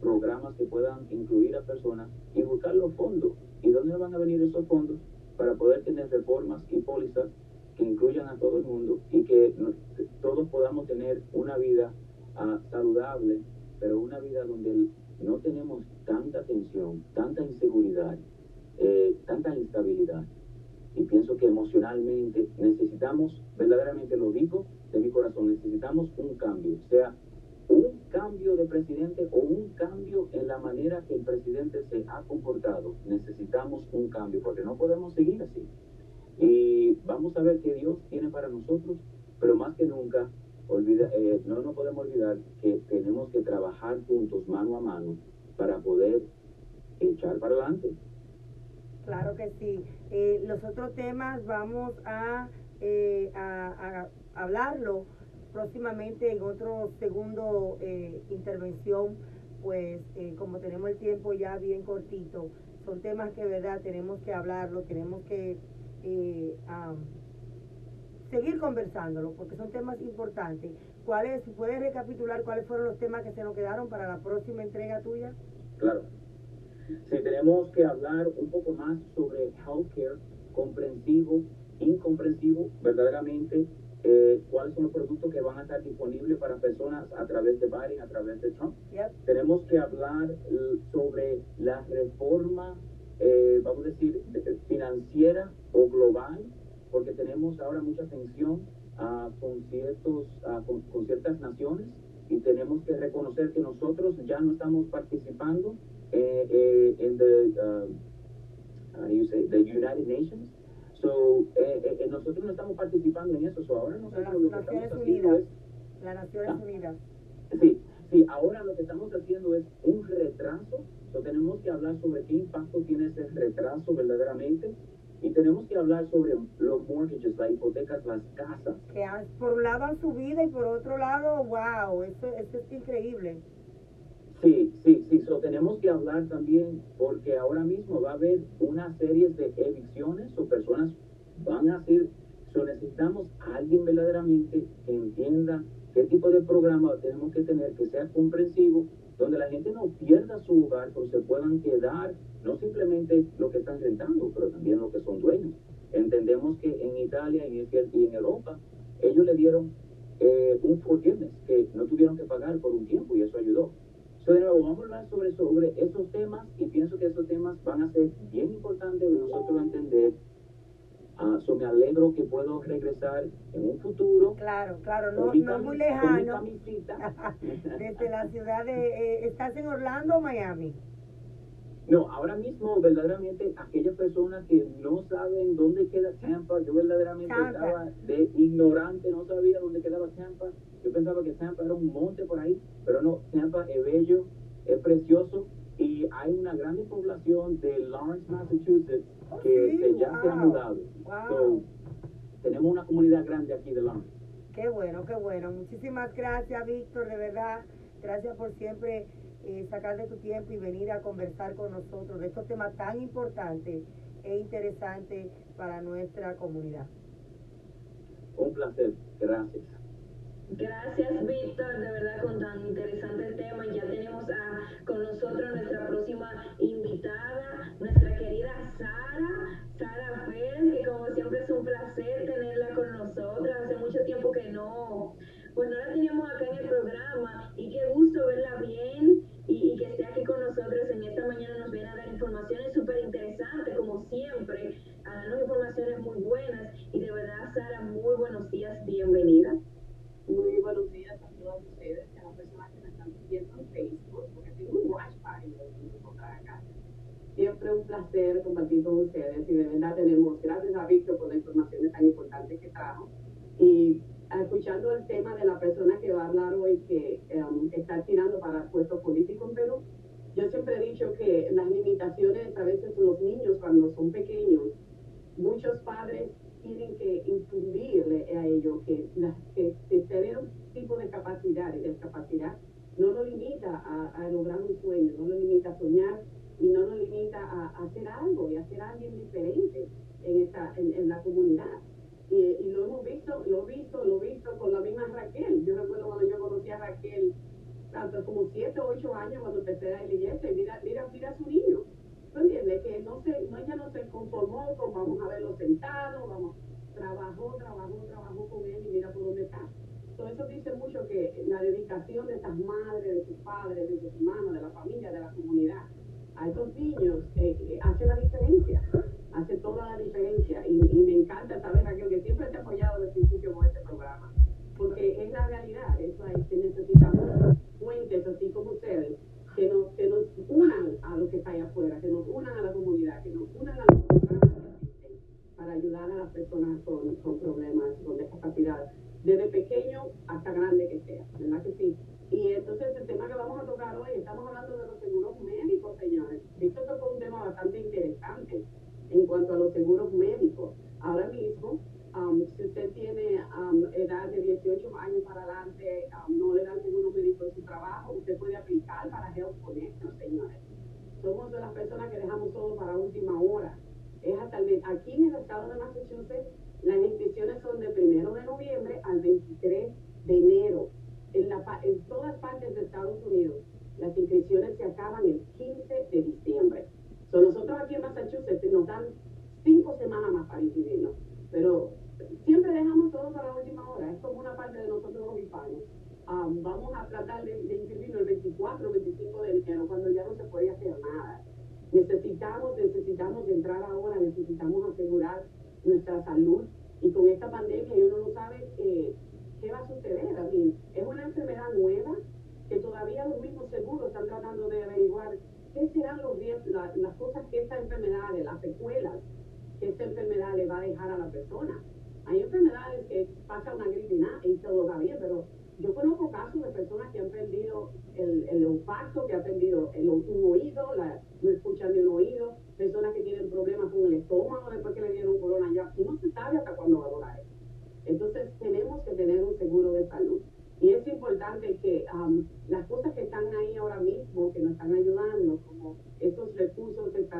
programas que puedan incluir a personas y buscar los fondos. ¿Y dónde van a venir esos fondos? Para poder tener reformas y pólizas que incluyan a todo el mundo y que, todos podamos tener una vida uh, saludable pero una vida donde no tenemos tanta tensión, tanta inseguridad, eh, tanta instabilidad. Y pienso que emocionalmente necesitamos, verdaderamente lo digo de mi corazón, necesitamos un cambio, sea cambio de presidente o un cambio en la manera que el presidente se ha comportado. Necesitamos un cambio porque no podemos seguir así. Y vamos a ver qué Dios tiene para nosotros, pero más que nunca olvida, eh, no nos podemos olvidar que tenemos que trabajar juntos, mano a mano, para poder echar para adelante. Claro que sí. Eh, los otros temas vamos a, eh, hablarlo próximamente en otro segundo eh, intervención, pues eh, como tenemos el tiempo ya bien cortito, son temas que verdad tenemos que hablarlo, tenemos que eh, seguir conversándolo, porque son temas importantes. ¿Cuáles, si puedes recapitular cuáles fueron los temas que se nos quedaron para la próxima entrega tuya? Claro. Si tenemos que hablar un poco más sobre healthcare comprensivo, incomprensivo, verdaderamente, eh, cuáles son los productos que van a estar disponibles para personas a través de Biden, a través de Trump. Yep. Tenemos que hablar sobre la reforma, eh, vamos a decir, financiera o global porque tenemos ahora mucha tensión uh, con, ciertos, uh, con, con, ciertas naciones y tenemos que reconocer que nosotros ya no estamos participando eh, eh, en the, uh, say, the United Nations. So, eh, eh, eh nosotros no estamos participando en eso. So, ahora nosotros lo que Naciones estamos Unidas. haciendo es Las Naciones Ah. Unidas. Sí, sí, ahora lo que estamos haciendo es un retraso, so, tenemos que hablar sobre qué impacto tiene ese retraso verdaderamente y tenemos que hablar sobre los mortgages, las hipotecas, las casas. Que por un lado han subido y por otro lado, wow, esto, esto es increíble. Sí, sí, sí, so, tenemos que hablar también porque ahora mismo va a haber una serie de evicciones o personas van a ser, so, necesitamos a alguien verdaderamente que entienda qué tipo de programa tenemos que tener que sea comprensivo, donde la gente no pierda su hogar, pero se puedan quedar, no simplemente lo que están rentando, pero también lo que son dueños. Entendemos que en Italia y en Europa ellos le dieron eh, un forgiveness que no tuvieron que pagar por un tiempo y eso ayudó. So, de nuevo, vamos a hablar sobre, sobre esos temas y pienso que esos temas van a ser bien importantes de nosotros entender. Uh, so me alegro que puedo regresar en un futuro. Claro, claro, no, no muy lejano. [laughs] Desde la ciudad de... Eh, ¿Estás en Orlando o Miami? No, ahora mismo verdaderamente aquellas personas que no saben dónde queda Tampa, yo verdaderamente estaba de ignorante, no sabía dónde quedaba Tampa. Yo pensaba que Tampa era un monte por ahí, pero no, Tampa es bello, es precioso y hay una grande población de Lawrence, Massachusetts que se ya se ha mudado. tenemos una comunidad grande aquí de Lawrence. Qué bueno, qué bueno. Muchísimas gracias, Víctor, de verdad. Gracias por siempre eh, sacar de tu tiempo y venir a conversar con nosotros de estos temas tan importantes e interesantes para nuestra comunidad. Un placer, gracias. Gracias, Víctor, de verdad con tan interesante tema. Ya tenemos a, con nosotros nuestra próxima invitada, nuestra querida Sara, Sara Pérez, que como siempre es un placer tenerla con nosotros. Hace mucho tiempo que no, pues no la teníamos acá en el programa y qué gusto verla bien y, que esté aquí con nosotros en esta mañana nos viene a dar informaciones súper interesantes, como siempre, a darnos informaciones muy buenas. Y de verdad, Sara, muy buenos días, bienvenida. Muy buenos días a todos ustedes, a las personas que me están viendo en Facebook, porque tengo un watch party acá. Siempre un placer compartir con ustedes y de verdad tenemos, gracias a Víctor por la información tan importante que trajo. Y escuchando el tema de la persona que va a hablar hoy que um, está tirando para puesto político en Perú, yo siempre he dicho que las limitaciones a veces los niños cuando son pequeños, muchos padres tienen que infundirle a ellos que, que, tener un tipo de capacidad y discapacidad no lo limita a, lograr un sueño, no lo limita a soñar y no lo limita a, hacer algo y a ser alguien diferente en, esta, en la comunidad. Y, lo hemos visto, lo he visto, lo he visto con la misma Raquel. Yo recuerdo cuando yo conocí a Raquel, tanto como 7 o 8 años cuando empecé a la iglesia, y mira, mira, mira a su niño. ¿Tú entiendes? Que no se, no, ella no se conformó con vamos a verlo sentado, vamos, trabajó, trabajó, trabajó con él y mira por dónde está. Todo eso dice mucho que la dedicación de estas madres, de sus padres, de sus hermanos, de la familia, de la comunidad, a estos niños eh, eh, hace la diferencia hace toda la diferencia y, me encanta saber, aquel que siempre te ha apoyado desde el principio con este programa,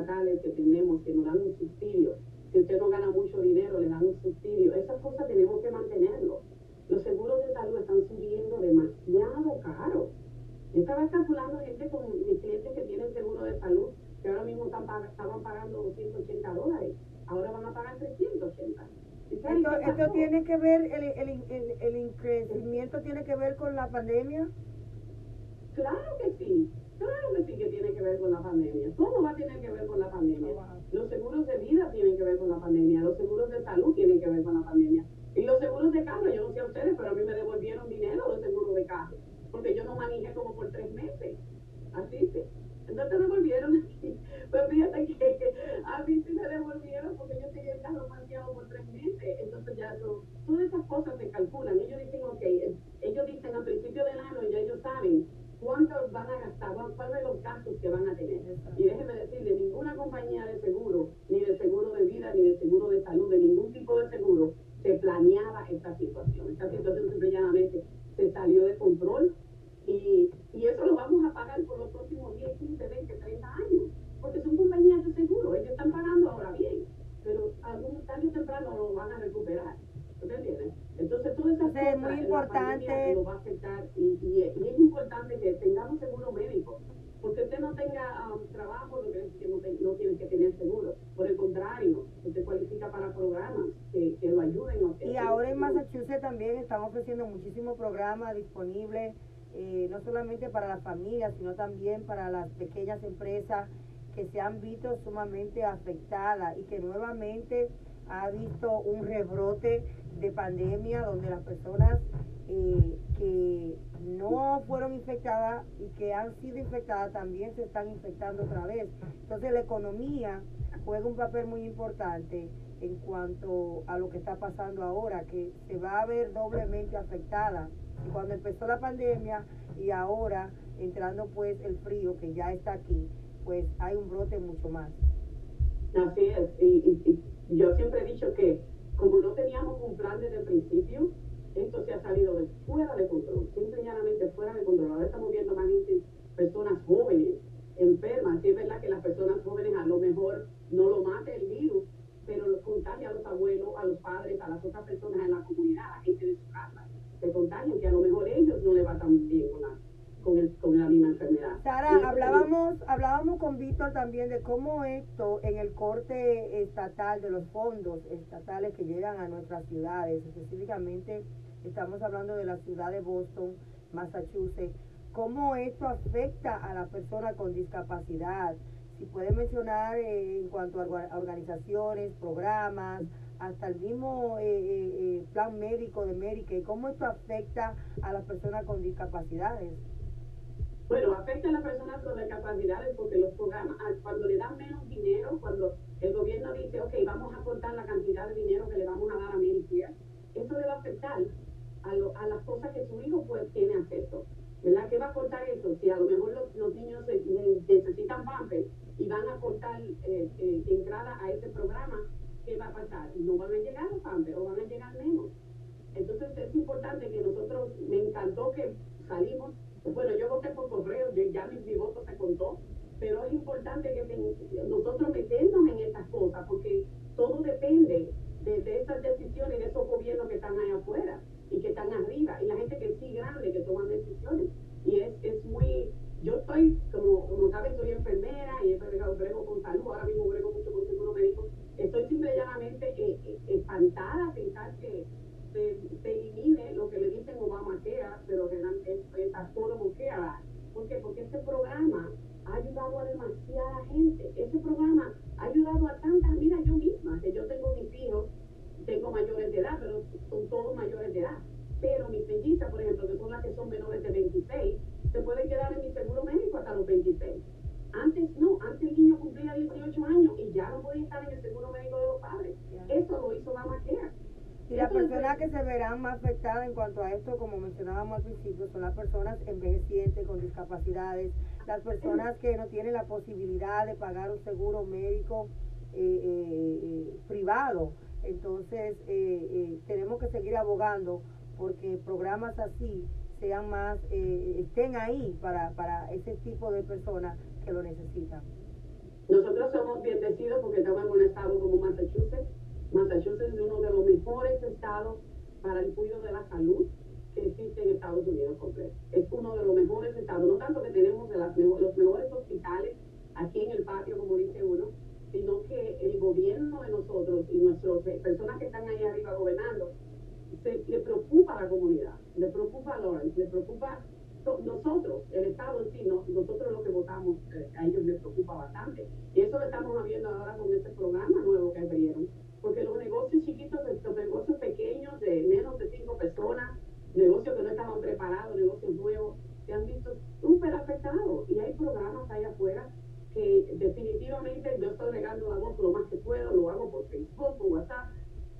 estatales que tenemos, que nos dan un subsidio, si usted no gana mucho dinero, le dan un subsidio, esas cosas tenemos que mantenerlo. Los seguros de salud están subiendo demasiado caro. Yo estaba calculando gente con mis clientes que tienen seguro de salud, que ahora mismo están, estaban pagando 280 dólares, ahora van a pagar 380. Esto, esto tiene que ver, el, el, el, el, increcimiento tiene que ver con la pandemia. Claro que sí, claro que sí que tiene que ver con la pandemia. Todo va a tener que ver con la pandemia. Los seguros de vida tienen que ver con la pandemia, los seguros de salud tienen que ver con la pandemia. Y los seguros de carro, yo no sé a ustedes, pero a mí me devolvieron dinero de seguro de carro, porque yo no manejé como por tres meses. Así sí. Entonces te devolvieron Pues fíjate que a mí sí me devolvieron porque yo tenía el carro parqueado por tres meses. Entonces ya no, todas esas cosas se calculan. Ellos dicen, ok, ellos dicen al principio del año ya ellos saben cuánto van a gastar, cuáles son los gastos que van a tener. Y déjeme decirle, ninguna compañía de seguro, ni de seguro de vida, ni de seguro de salud, de ningún tipo de seguro, se planeaba esta situación. Esta situación simplemente se salió de control y, y eso lo vamos a pagar por los próximos 10, 15, 20, 30 años. Porque son compañías de seguro, ellos están pagando ahora bien, pero algún tarde o temprano lo van a recuperar. ¿Me entiendes? Entonces, todas esas cosas es muy importante. lo va a afectar y, y, y, es importante que tengamos seguro médico. Porque usted no tenga um, trabajo, no que no, tiene que tener seguro. Por el contrario, usted cualifica para programas que, que lo ayuden. A y ahora en Massachusetts también están ofreciendo muchísimos programas disponibles, eh, no solamente para las familias, sino también para las pequeñas empresas que se han visto sumamente afectadas y que nuevamente ha visto un rebrote de pandemia donde las personas eh, que no fueron infectadas y que han sido infectadas también se están infectando otra vez. Entonces la economía juega un papel muy importante en cuanto a lo que está pasando ahora, que se va a ver doblemente afectada. Y cuando empezó la pandemia y ahora entrando pues el frío que ya está aquí, pues hay un brote mucho más. Así es, y, yo siempre he dicho que como no teníamos un plan desde el principio, esto se ha salido de fuera de control, simplemente fuera de control. Ahora estamos viendo más personas jóvenes enfermas. Sí es verdad que las personas jóvenes a lo mejor no lo mate el virus, pero lo contagia a los abuelos, a los padres, a las otras personas en la comunidad, a la gente de su casa. Se contagian que a lo mejor ellos no le va tan bien con la con, el, con la misma enfermedad. Sara, hablábamos, hablábamos con Víctor también de cómo esto en el corte estatal de los fondos estatales que llegan a nuestras ciudades, específicamente estamos hablando de la ciudad de Boston, Massachusetts, cómo esto afecta a la persona con discapacidad. Si puede mencionar eh, en cuanto a organizaciones, programas, hasta el mismo eh, eh, plan médico de Medicare, cómo esto afecta a las personas con discapacidades. Bueno, afecta a las personas con discapacidades porque los programas, ah, cuando le dan menos dinero, cuando el gobierno dice, ok, vamos a cortar la cantidad de dinero que le vamos a dar a Medicare, eso le va a afectar a, lo, las cosas que su hijo pues, tiene acceso. ¿Verdad? ¿Qué va a cortar eso? Si a lo mejor los, niños necesitan pampers y van a cortar eh, eh, entrada a ese programa, ¿qué va a pasar? No van a llegar los o van a llegar menos. Entonces es importante que nosotros, me encantó que salimos bueno, yo voté por correo, ya mi, voto se contó, pero es importante que nosotros metemos en estas cosas porque todo depende de, esas decisiones de esos gobiernos que están allá afuera y que están arriba y la gente que sí grande que toman decisiones. Y es, es muy, yo estoy, como, como saben, soy enfermera y he brego con salud, ahora mismo brego mucho con seguro médico. Estoy simple llanamente eh, eh, espantada a pensar que se, se, elimine lo que le dicen Obamacare, pero realmente es, es Affordable Care. ¿Por qué? Porque este programa ha ayudado a demasiada gente. Ese programa ha ayudado a tantas, mira yo misma, que yo tengo mis hijos, tengo mayores de edad, pero son todos mayores de edad. Pero mis mellizas, por ejemplo, que son las que son menores de 26, se pueden quedar en mi seguro médico hasta los 26. Antes no, antes el niño cumplía 18 años y ya no podía estar en el seguro médico de los padres. Eso lo hizo Obamacare. Y las personas que se verán más afectadas en cuanto a esto, como mencionábamos al principio, son las personas envejecientes con discapacidades, las personas que no tienen la posibilidad de pagar un seguro médico eh, eh, eh, privado. Entonces, tenemos que seguir abogando porque programas así sean más, estén ahí para, para ese tipo de personas que lo necesitan. Nosotros somos bendecidos porque estamos en un estado como Massachusetts Massachusetts es uno de los mejores estados para el cuidado de la salud que existe en Estados Unidos completo. Es uno de los mejores estados, no tanto que tenemos de las los mejores hospitales aquí en el patio, como dice uno, sino que el gobierno de nosotros y nuestras personas que están ahí arriba gobernando, se, le preocupa a la comunidad, le preocupa a Lawrence, le preocupa nosotros, el Estado en sí, no, nosotros lo que votamos, eh, a ellos les preocupa bastante. Y eso lo estamos viendo ahora con este programa nuevo que abrieron. Porque los negocios chiquitos, los negocios pequeños de menos de cinco personas, estaban preparados, negocios nuevos, se han visto súper afectados. Y hay programas allá afuera que definitivamente yo estoy regando la voz lo más que puedo, lo hago por Facebook, por WhatsApp.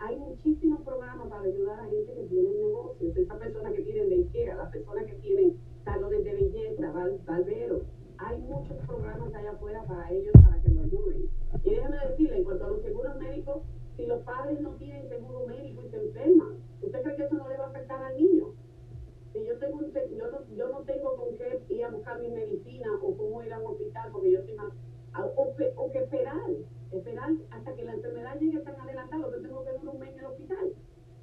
Hay muchísimos programas para ayudar a gente que tiene negocios, esas personas que tienen de Ikea, las personas que tienen salones de belleza, barberos. Hay muchos programas allá afuera para ellos, para que lo ayuden. Y déjame decirle, en cuanto a los seguros médicos, si los padres no tienen seguro médico y se enferman, ¿usted cree que eso no le va a afectar al niño? Si yo, tengo yo, no, yo no tengo con qué ir a buscar mi medicina o cómo ir a un hospital porque yo estoy más... O, o que esperar, esperar hasta que la enfermedad llegue tan adelantada que tengo que durar un mes en el hospital.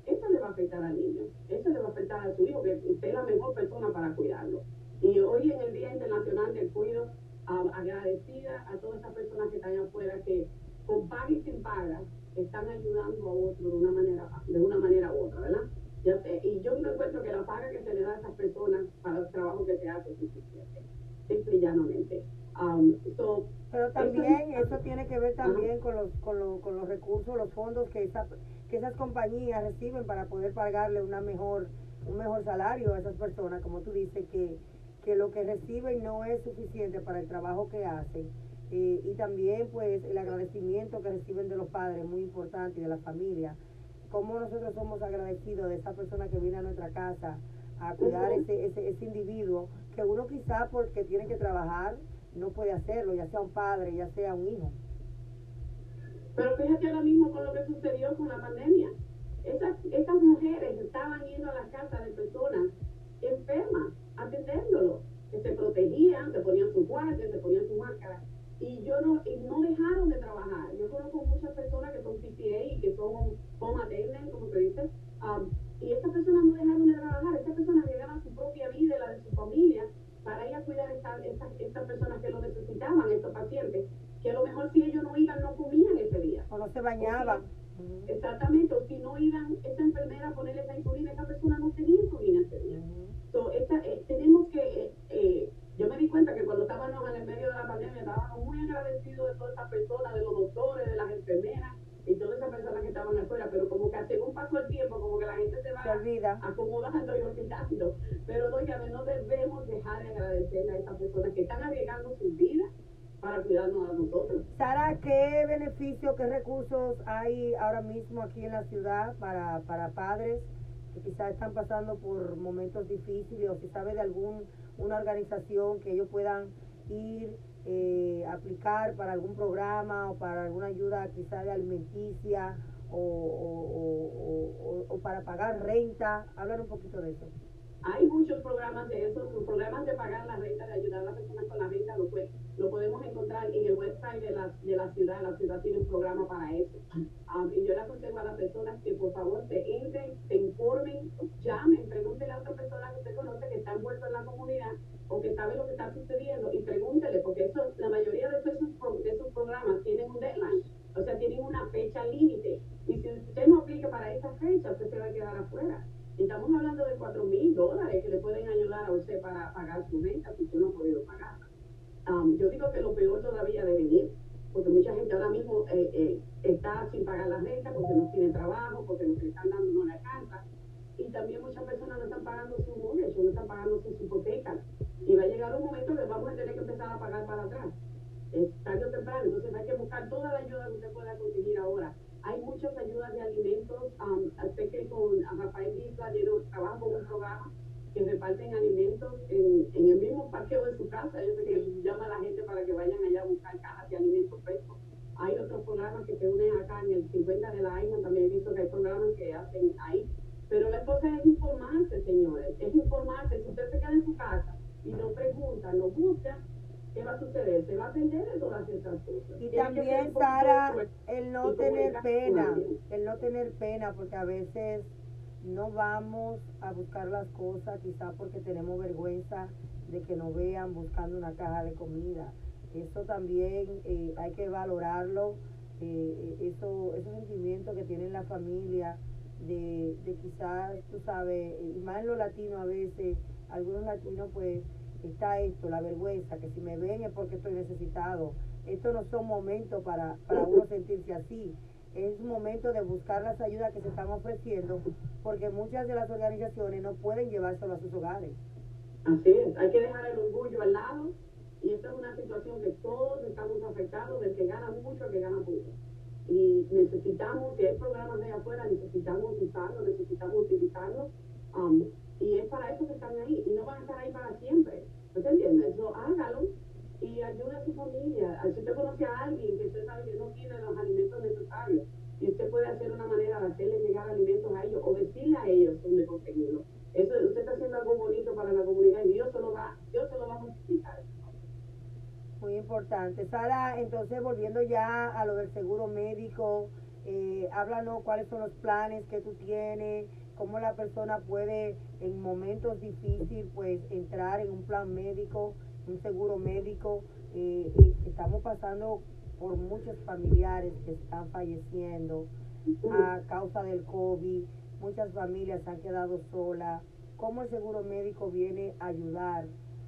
Eso le va a afectar al niño, eso le va a afectar a su hijo, que usted es la mejor persona para cuidarlo. Y hoy en el Día Internacional del Cuido, agradecida a todas esas personas que están afuera que con paga y sin paga están ayudando a otro de una manera, de una manera u otra, ¿verdad? Y yo no encuentro que la paga que se le da a esas personas para el trabajo que se hace es suficiente, simple y llanamente. Um, Pero también eso, tiene que ver también con los, con, los, con los recursos, los fondos que, esa, que esas compañías reciben para poder pagarle una mejor, un mejor salario a esas personas, como tú dices, que, que lo que reciben no es suficiente para el trabajo que hacen eh, y también pues el agradecimiento que reciben de los padres, muy importante, y de la familia. Cómo nosotros somos agradecidos de esa persona que viene a nuestra casa a cuidar ese, ese, ese individuo, que uno quizá porque tiene que trabajar no puede hacerlo, ya sea un padre, ya sea un hijo. Pero fíjate ahora mismo con lo que sucedió con la pandemia. Esas, esas mujeres estaban yendo a las casas de personas enfermas, atendiéndolo, que se protegían, se ponían sus guantes, se ponían su máscara y yo no, y no dejaron de trabajar. Yo conozco muchas personas que son PTA y que son home attendant, como se dice, um, y estas personas no dejaron de trabajar, estas personas llegaban su propia vida y la de su familia para ir a cuidar a estas, personas que lo necesitaban, estos pacientes, que a lo mejor si ellos no iban, no comían ese día. O no se bañaban. exactamente, o si no iban esa enfermera a ponerle esa insulina, esa persona no tenía insulina ese día. esta, eh, tenemos que... Eh, eh, yo me di cuenta que cuando estábamos en el medio de la pandemia estábamos muy agradecidos de todas esas personas, de los doctores, de las enfermeras y todas esas personas que estaban afuera, pero como que según pasó el tiempo, como que la gente se va se acomodando y olvidando. Pero oigan, no debemos dejar de agradecerle a esas personas que están arriesgando su vida para cuidarnos a nosotros. Sara, ¿qué beneficios, qué recursos hay ahora mismo aquí en la ciudad para, para padres que quizás están pasando por momentos difíciles o si sabe de algún una organización que ellos puedan ir eh, aplicar para algún programa o para alguna ayuda quizá de alimenticia o, o, o, para pagar renta. Hablar un poquito de eso. Hay muchos programas de esos, programas de pagar la renta, de ayudar a las personas con la renta, lo, lo podemos encontrar en el website de la, de la ciudad. La ciudad tiene un programa para eso. Um, y yo le aconsejo a las personas que por favor se entren, se informen, llamen, pregúntenle a otra persona que usted conoce que está envuelto en la comunidad o que sabe lo que está sucediendo y pregúntele, porque eso, la mayoría de esos, de esos programas tienen un deadline, o sea, tienen una fecha límite. Y si usted no aplica para esa fecha, usted se va a quedar afuera. Estamos hablando de 4 mil dólares que le pueden ayudar a usted para pagar su renta si usted no ha podido pagarla. Um, yo digo que lo peor todavía de venir, porque mucha gente ahora mismo eh, eh, está sin pagar la renta porque no tiene trabajo, porque no se están dando no la casa. Y también muchas personas no están pagando su mortgage, no están pagando sus hipotecas. Y va a llegar un momento que vamos a tener que empezar a pagar para atrás. Es tarde o temprano. Entonces hay que buscar toda la ayuda que usted pueda conseguir ahora hay muchas ayudas de alimentos. Um, sé que con Rafael Isla trabajo con un programa que reparten alimentos en, en, el mismo parqueo de su casa. Yo sé que llama a la gente para que vayan allá a buscar cajas de alimentos frescos. Hay otros programas que se unen acá en el 50 de la año. También he visto que hay programas que hacen ahí. Pero la cosa es informarse, señores. Es informarse. Si usted se queda en su casa y no pregunta, no busca, ¿qué va a suceder? Se va a atender de todas estas cosas. Y también, Sara, el no tener pena, el no tener pena, porque a veces no vamos a buscar las cosas, quizá porque tenemos vergüenza de que nos vean buscando una caja de comida. Eso también eh, hay que valorarlo, eh, eso, esos sentimientos que tiene la familia, de, de quizás, tú sabes, y más en lo latino a veces, algunos latinos pues está esto, la vergüenza, que si me ven es porque estoy necesitado. Estos no son momentos para, para uno [laughs] sentirse así. Es un momento de buscar las ayudas que se están ofreciendo, porque muchas de las organizaciones no pueden llevárselo a sus hogares. Así es, hay que dejar el orgullo al lado y esta es una situación que todos estamos afectados, del que gana mucho al que gana poco. Y necesitamos, si hay programas de afuera, necesitamos usarlo, necesitamos utilizarlo. Um, y es para eso que están ahí. Y no van a estar ahí para siempre. ¿No entiendes? Eso hágalo y ayude a su familia. Si usted conoce a alguien que usted sabe que no tiene los alimentos necesarios, y usted puede hacer una manera de hacerle llegar alimentos a ellos o decirle a ellos dónde conseguirlo. Eso, usted está haciendo algo bonito para la comunidad y Dios se lo va, Dios se lo va a multiplicar. Muy importante. Sara, entonces volviendo ya a lo del seguro médico, eh, háblanos cuáles son los planes que tú tienes, cómo la persona puede en momentos difíciles pues entrar en un plan médico, un seguro médico. Eh, estamos pasando por muchos familiares que están falleciendo a causa del COVID, muchas familias han quedado solas. ¿Cómo el seguro médico viene a ayudar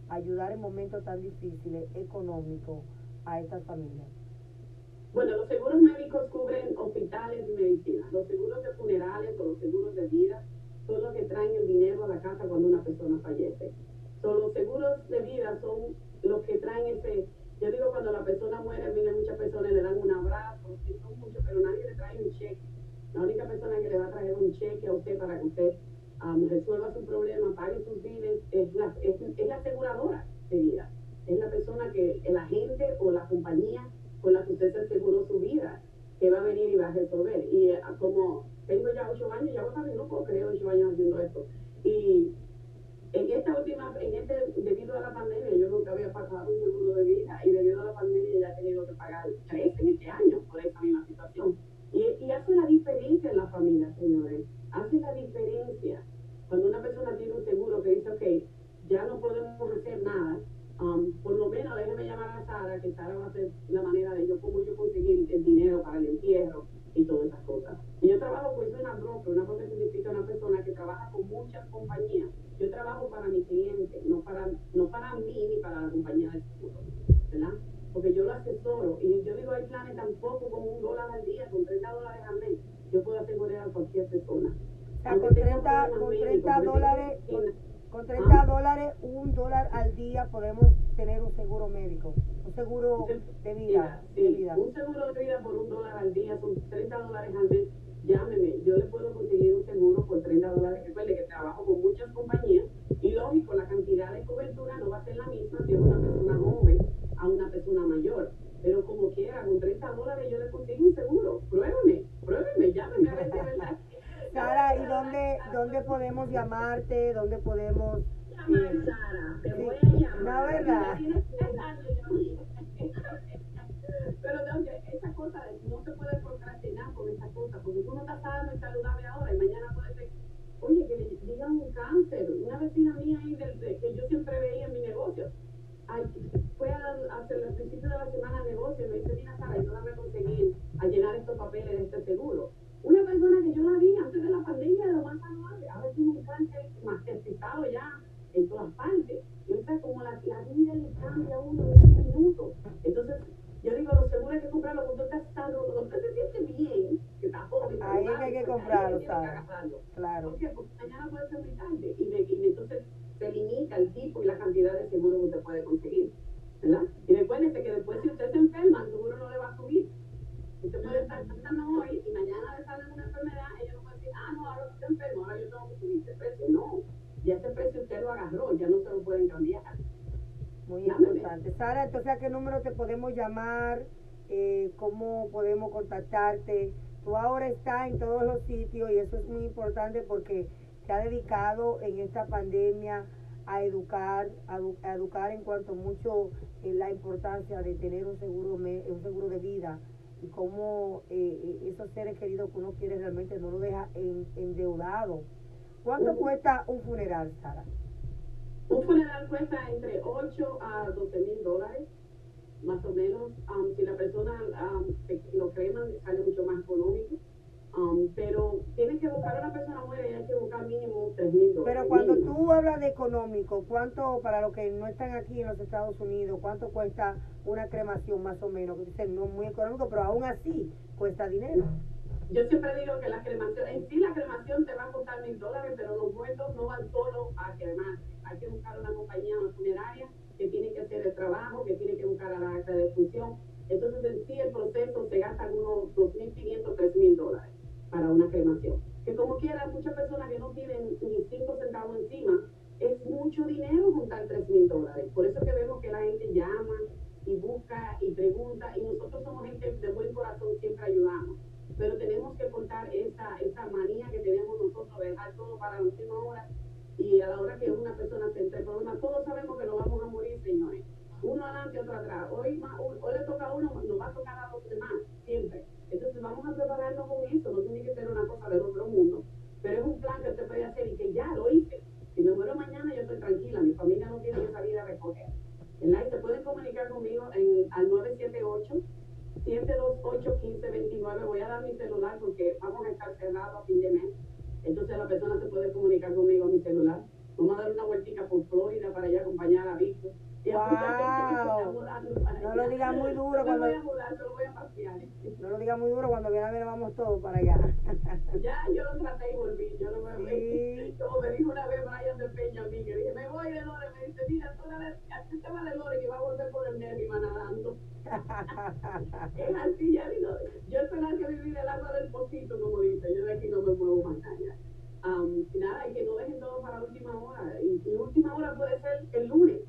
ayudar en momentos tan difíciles económicos a estas familias? Bueno, los seguros médicos cubren hospitales y medicina. Los seguros de funerales o los seguros de vida son los que traen el dinero a la casa cuando una persona fallece. So, los seguros de vida son los que traen ese... Yo digo, cuando la persona muere, vienen muchas personas, le dan un abrazo, mucho, pero nadie le trae un cheque. La única persona que le va a traer un cheque a usted para que usted um, resuelva su problema, pague sus bienes, es la, es, es la aseguradora de vida. Es la persona que, el agente o la compañía con la que usted se aseguró su vida, que va a venir y va a resolver. Y uh, como tengo ya ocho años, ya vos no puedo creer ocho años haciendo esto. Y en esta última, en este, debido a la pandemia, yo nunca había pagado un seguro de vida y debido a la pandemia ya he tenido que pagar tres en este año por esta misma situación. Y, y hace la diferencia en la familia, señores hace la diferencia cuando una persona tiene un seguro que dice, ok, ya no podemos hacer nada, um, por lo menos déjeme llamar a Sara, que Sara va a hacer la manera de yo, cómo yo conseguir el dinero para el entierro y todas esas cosas. Y yo trabajo, soy una broker, una broker significa una persona que trabaja con muchas compañías. Yo trabajo para mi cliente, no para, no para mí ni para la compañía de seguro, ¿verdad? Porque yo lo asesoro y yo digo, hay planes tampoco con un dólar al día, con 30 dólares al mes yo puedo asegurar a cualquier persona. O sea, con 30, con 30 dólares, con, 30 dólares, un dólar al día podemos tener un seguro médico, un seguro de vida. Sí, de vida. un seguro de vida por un dólar al día, son 30 dólares al mes. Llámeme, yo le puedo conseguir un seguro por 30 dólares. Recuerde que trabajo con muchas compañías y lógico, la cantidad de cobertura no va a ser la misma si es una persona joven a una persona mayor. Pero como quiera, con 30 dólares yo le consigo un seguro. Pruébeme, pruébeme, llámeme a ver si es verdad. Sara, ¿y dónde, dónde podemos llamarte? ¿Dónde podemos...? Llamar, Sara, te voy a llamar. La verdad. Pero esa cosa, no se puede procrastinar con esa cosa, porque tú no estás sano y saludable ahora y mañana puede ser, oye, que le digan un cáncer. Una vecina mía ahí del, que yo siempre veía en mi negocio, fue hacer el principio de la semana de negocio y me dice, mira Sara, yo la voy a conseguir a llenar estos papeles de este seguro. Una persona que yo la vi antes de la pandemia de lo más saludable, ahora tiene un cáncer masticado ya en todas partes. Y ahorita como la, la vida le cambia a uno en un minuto. Entonces, yo digo, los seguros hay que comprarlo cuando usted está cuando usted se siente bien, que está joven. Ahí es que hay que comprarlo, ¿sabes? Claro. ¿Por qué? Porque mañana puede ser muy tarde. Y, me, y entonces se limita el tipo y la cantidad de seguro que usted puede conseguir. ¿Verdad? Y recuérdese que después si usted se enferma, el seguro no le va a subir. Usted puede estar pensando hoy y mañana estoy enfermo, ahora yo tengo que subir ese precio. No, ya ese precio usted lo agarró, ya no se lo pueden cambiar. Muy importante. Sara, entonces, ¿a qué número te podemos llamar? Eh, ¿Cómo podemos contactarte? Tú ahora estás en todos los sitios y eso es muy importante porque se ha dedicado en esta pandemia a educar, a, educar en cuanto mucho eh, la importancia de tener un seguro, un seguro de vida y cómo eh, eh, esos seres queridos que uno quiere realmente no lo deja endeudado. ¿Cuánto cuesta un funeral, Sara? Un funeral cuesta entre 8 a 12 mil dólares, más o menos. Um, si la persona um, lo crema, sale mucho más económico. Um, pero tienes que buscar a una persona muere y hay que buscar mínimo tres mil dólares. Pero cuando mínimo. tú hablas de económico, ¿cuánto, para los que no están aquí en los Estados Unidos, cuánto cuesta una cremación más o menos? Que dicen, no es muy económico, pero aún así cuesta dinero. Yo siempre digo que la cremación, en sí la cremación te va a costar mil dólares, pero los muertos no van solo a cremar. Hay que buscar una compañía, una funeraria que tiene que hacer el trabajo, que tiene que buscar a la acta de función. Entonces, en sí el proceso se gasta unos 2.500, 3.000 dólares para una cremación. Que como quiera, muchas personas que no tienen ni 5 centavos encima, es mucho dinero juntar 3.000 dólares. Por eso que vemos que la gente llama y busca y pregunta, y nosotros somos gente de buen corazón, siempre ayudamos pero tenemos que cortar esa, esa manía que tenemos nosotros de dejar todo para la última hora y a la hora que una persona se entre problemas, todos sabemos que nos vamos a morir, señores. Uno adelante, otro atrás. Hoy, hoy le toca a uno, nos va a tocar a los demás, siempre. Entonces vamos a prepararnos con eso, no tiene que ser una cosa del otro mundo, pero es un plan que usted puede hacer y que ya lo hice. Si me muero mañana, yo estoy tranquila, mi familia no tiene que salir a recoger. ¿Verdad? Y se pueden comunicar conmigo en, al 978 728-1529. Voy a dar mi celular porque vamos a estar cerrados a fin de mes. Entonces la persona se puede comunicar conmigo a mi celular. Vamos a dar una vueltica por Florida para allá acompañar a Víctor. Wow. No lo digas muy duro cuando- voy a mudar, solo voy a pasear. No lo digas muy duro, cuando viene a ver vamos todos para allá. [laughs] Ya yo lo traté y volví. Yo me Sí. Como me dijo una vez Brian de Peña a mí, que dije, me voy de Lore. Me dice, mira, tú vez, te va de Lore que va a volver por el va nadando. [laughs] Es así, ya digo, yo esperaba que vivir el agua del pocito, como dice, yo de aquí no me muevo más allá. Am, y nada, y que no dejen todo para la última hora. Y, y última hora puede ser el lunes,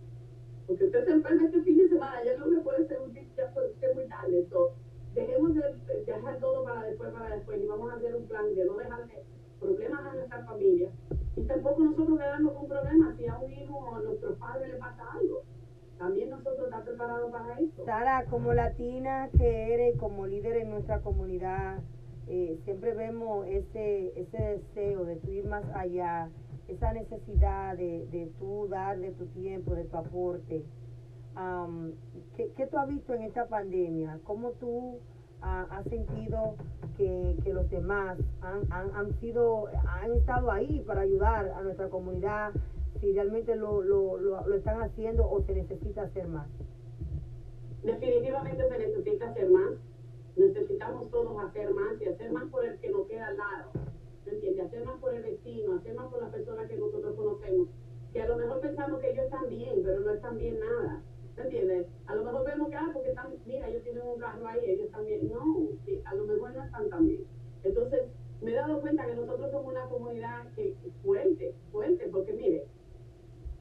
enferma este fin de semana, ya el lunes puede ser, un, ya ser muy tarde. So, dejemos de, de dejar todo para después, para después, y vamos a hacer un plan de no dejarle problemas a nuestra familia. Y tampoco nosotros quedarnos con problemas si a un hijo o a nuestros padres le pasa algo. También nosotros estamos preparados para eso. Sara, como latina que eres, como líder en nuestra comunidad, eh, siempre vemos ese, ese deseo de tú ir más allá, esa necesidad de, de tú dar de tu tiempo, de tu aporte. Am, ¿qué, qué tú has visto en esta pandemia? ¿Cómo tú has sentido que, que los demás han, han, han sido, han estado ahí para ayudar a nuestra comunidad? Si realmente lo, lo, lo, lo están haciendo o se necesita hacer más. Definitivamente se necesita hacer más. Necesitamos todos hacer más y hacer más por el que nos queda al lado. ¿Me entiendes? Hacer más por el vecino, hacer más por las personas que nosotros conocemos. Que a lo mejor pensamos que ellos están bien, pero no están bien nada. ¿Me entiendes? A lo mejor vemos que, ah, porque están, mira, ellos tienen un carro ahí, ellos bien. No, a lo mejor no están tan bien. Entonces, me he dado cuenta que nosotros somos una comunidad que fuerte, fuerte, porque mire,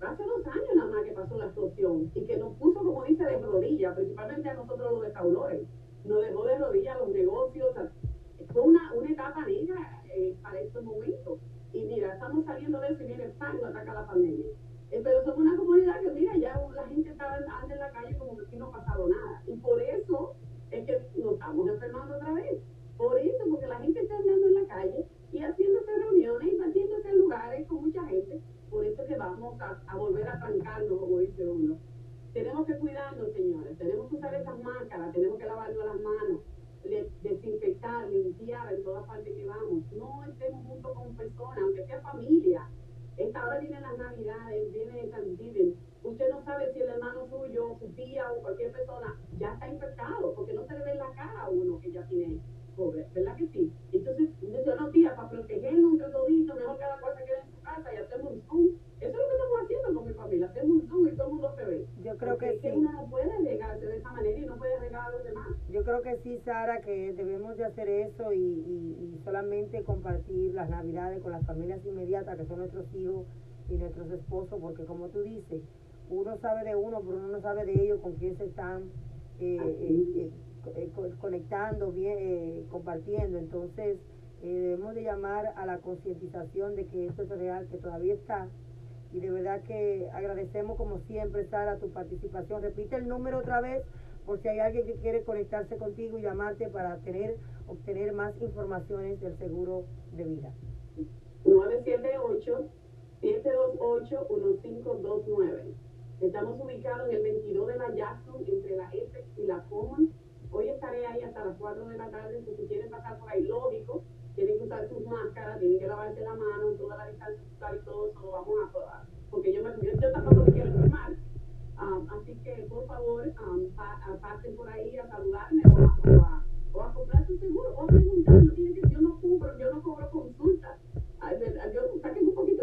hace dos años nada más que pasó la explosión y que nos puso, como dice, de rodillas, principalmente a nosotros los de Saulores. Nos dejó de rodillas los negocios. o fue una, una etapa negra eh, para estos momentos. Y mira, estamos saliendo de eso y viene ¡pam! nos ataca la pandemia. Eh, pero somos una comunidad que, mira, ya la gente está anda en la calle como que aquí no ha pasado nada. Y por eso es que nos estamos enfermando otra vez. Por eso, porque la gente está andando en la calle y haciéndose reuniones y haciéndose en lugares con mucha gente. Por eso que vamos a, volver a trancarnos, como dice uno. Tenemos que cuidarnos, señores. Tenemos que usar esas máscaras, tenemos que lavarnos las manos, de- desinfectar, limpiar en todas partes que vamos. No estemos juntos con personas, aunque sea familia. Esta hora vienen las navidades, viene Thanksgiving. Usted no sabe si el hermano suyo, su tía o cualquier persona ya está infectado, porque no se le ve en la cara a uno que ya tiene COVID, ¿verdad que sí? Entonces, yo no tía, para protegernos entre toditos, mejor cada se quede en su casa y hacemos un Zoom. Eso es lo que con mi familia, hacemos un Zoom y todo el mundo se ve. Yo creo Porque que sí. uno no puede regarse de esa manera y no puede regar a los demás. Yo creo que sí, Sara, que debemos de hacer eso y, y- y solamente compartir las navidades con las familias inmediatas, que son nuestros hijos y nuestros esposos, porque como tú dices, uno sabe de uno, pero uno no sabe de ellos con quién se están eh, eh, eh, co- co- conectando, bien, compartiendo. Entonces, debemos de llamar a la concientización de que esto es real, que todavía está. Y de verdad que agradecemos como siempre, Sara, tu participación. Repite el número otra vez por si hay alguien que quiere conectarse contigo y llamarte para tener, obtener más informaciones del seguro de vida. 978-728-1529. Estamos ubicados en el 22 de la Jackson, entre la Essex y la Common. Hoy estaré ahí hasta las 4 de la tarde, si quieren pasar por ahí, lógico. Tienen que usar sus máscaras, tienen que lavarse la mano, toda la distancia y todo eso lo vamos a probar. Porque yo, me, yo, tampoco me quiero enfermar. Um, así que, por favor, um, pa, pasen por ahí a saludarme o a, o a, o a comprar su seguro o a preguntar. No tiene que, yo no cubro, yo no cobro consultas. Yo saquen un poquito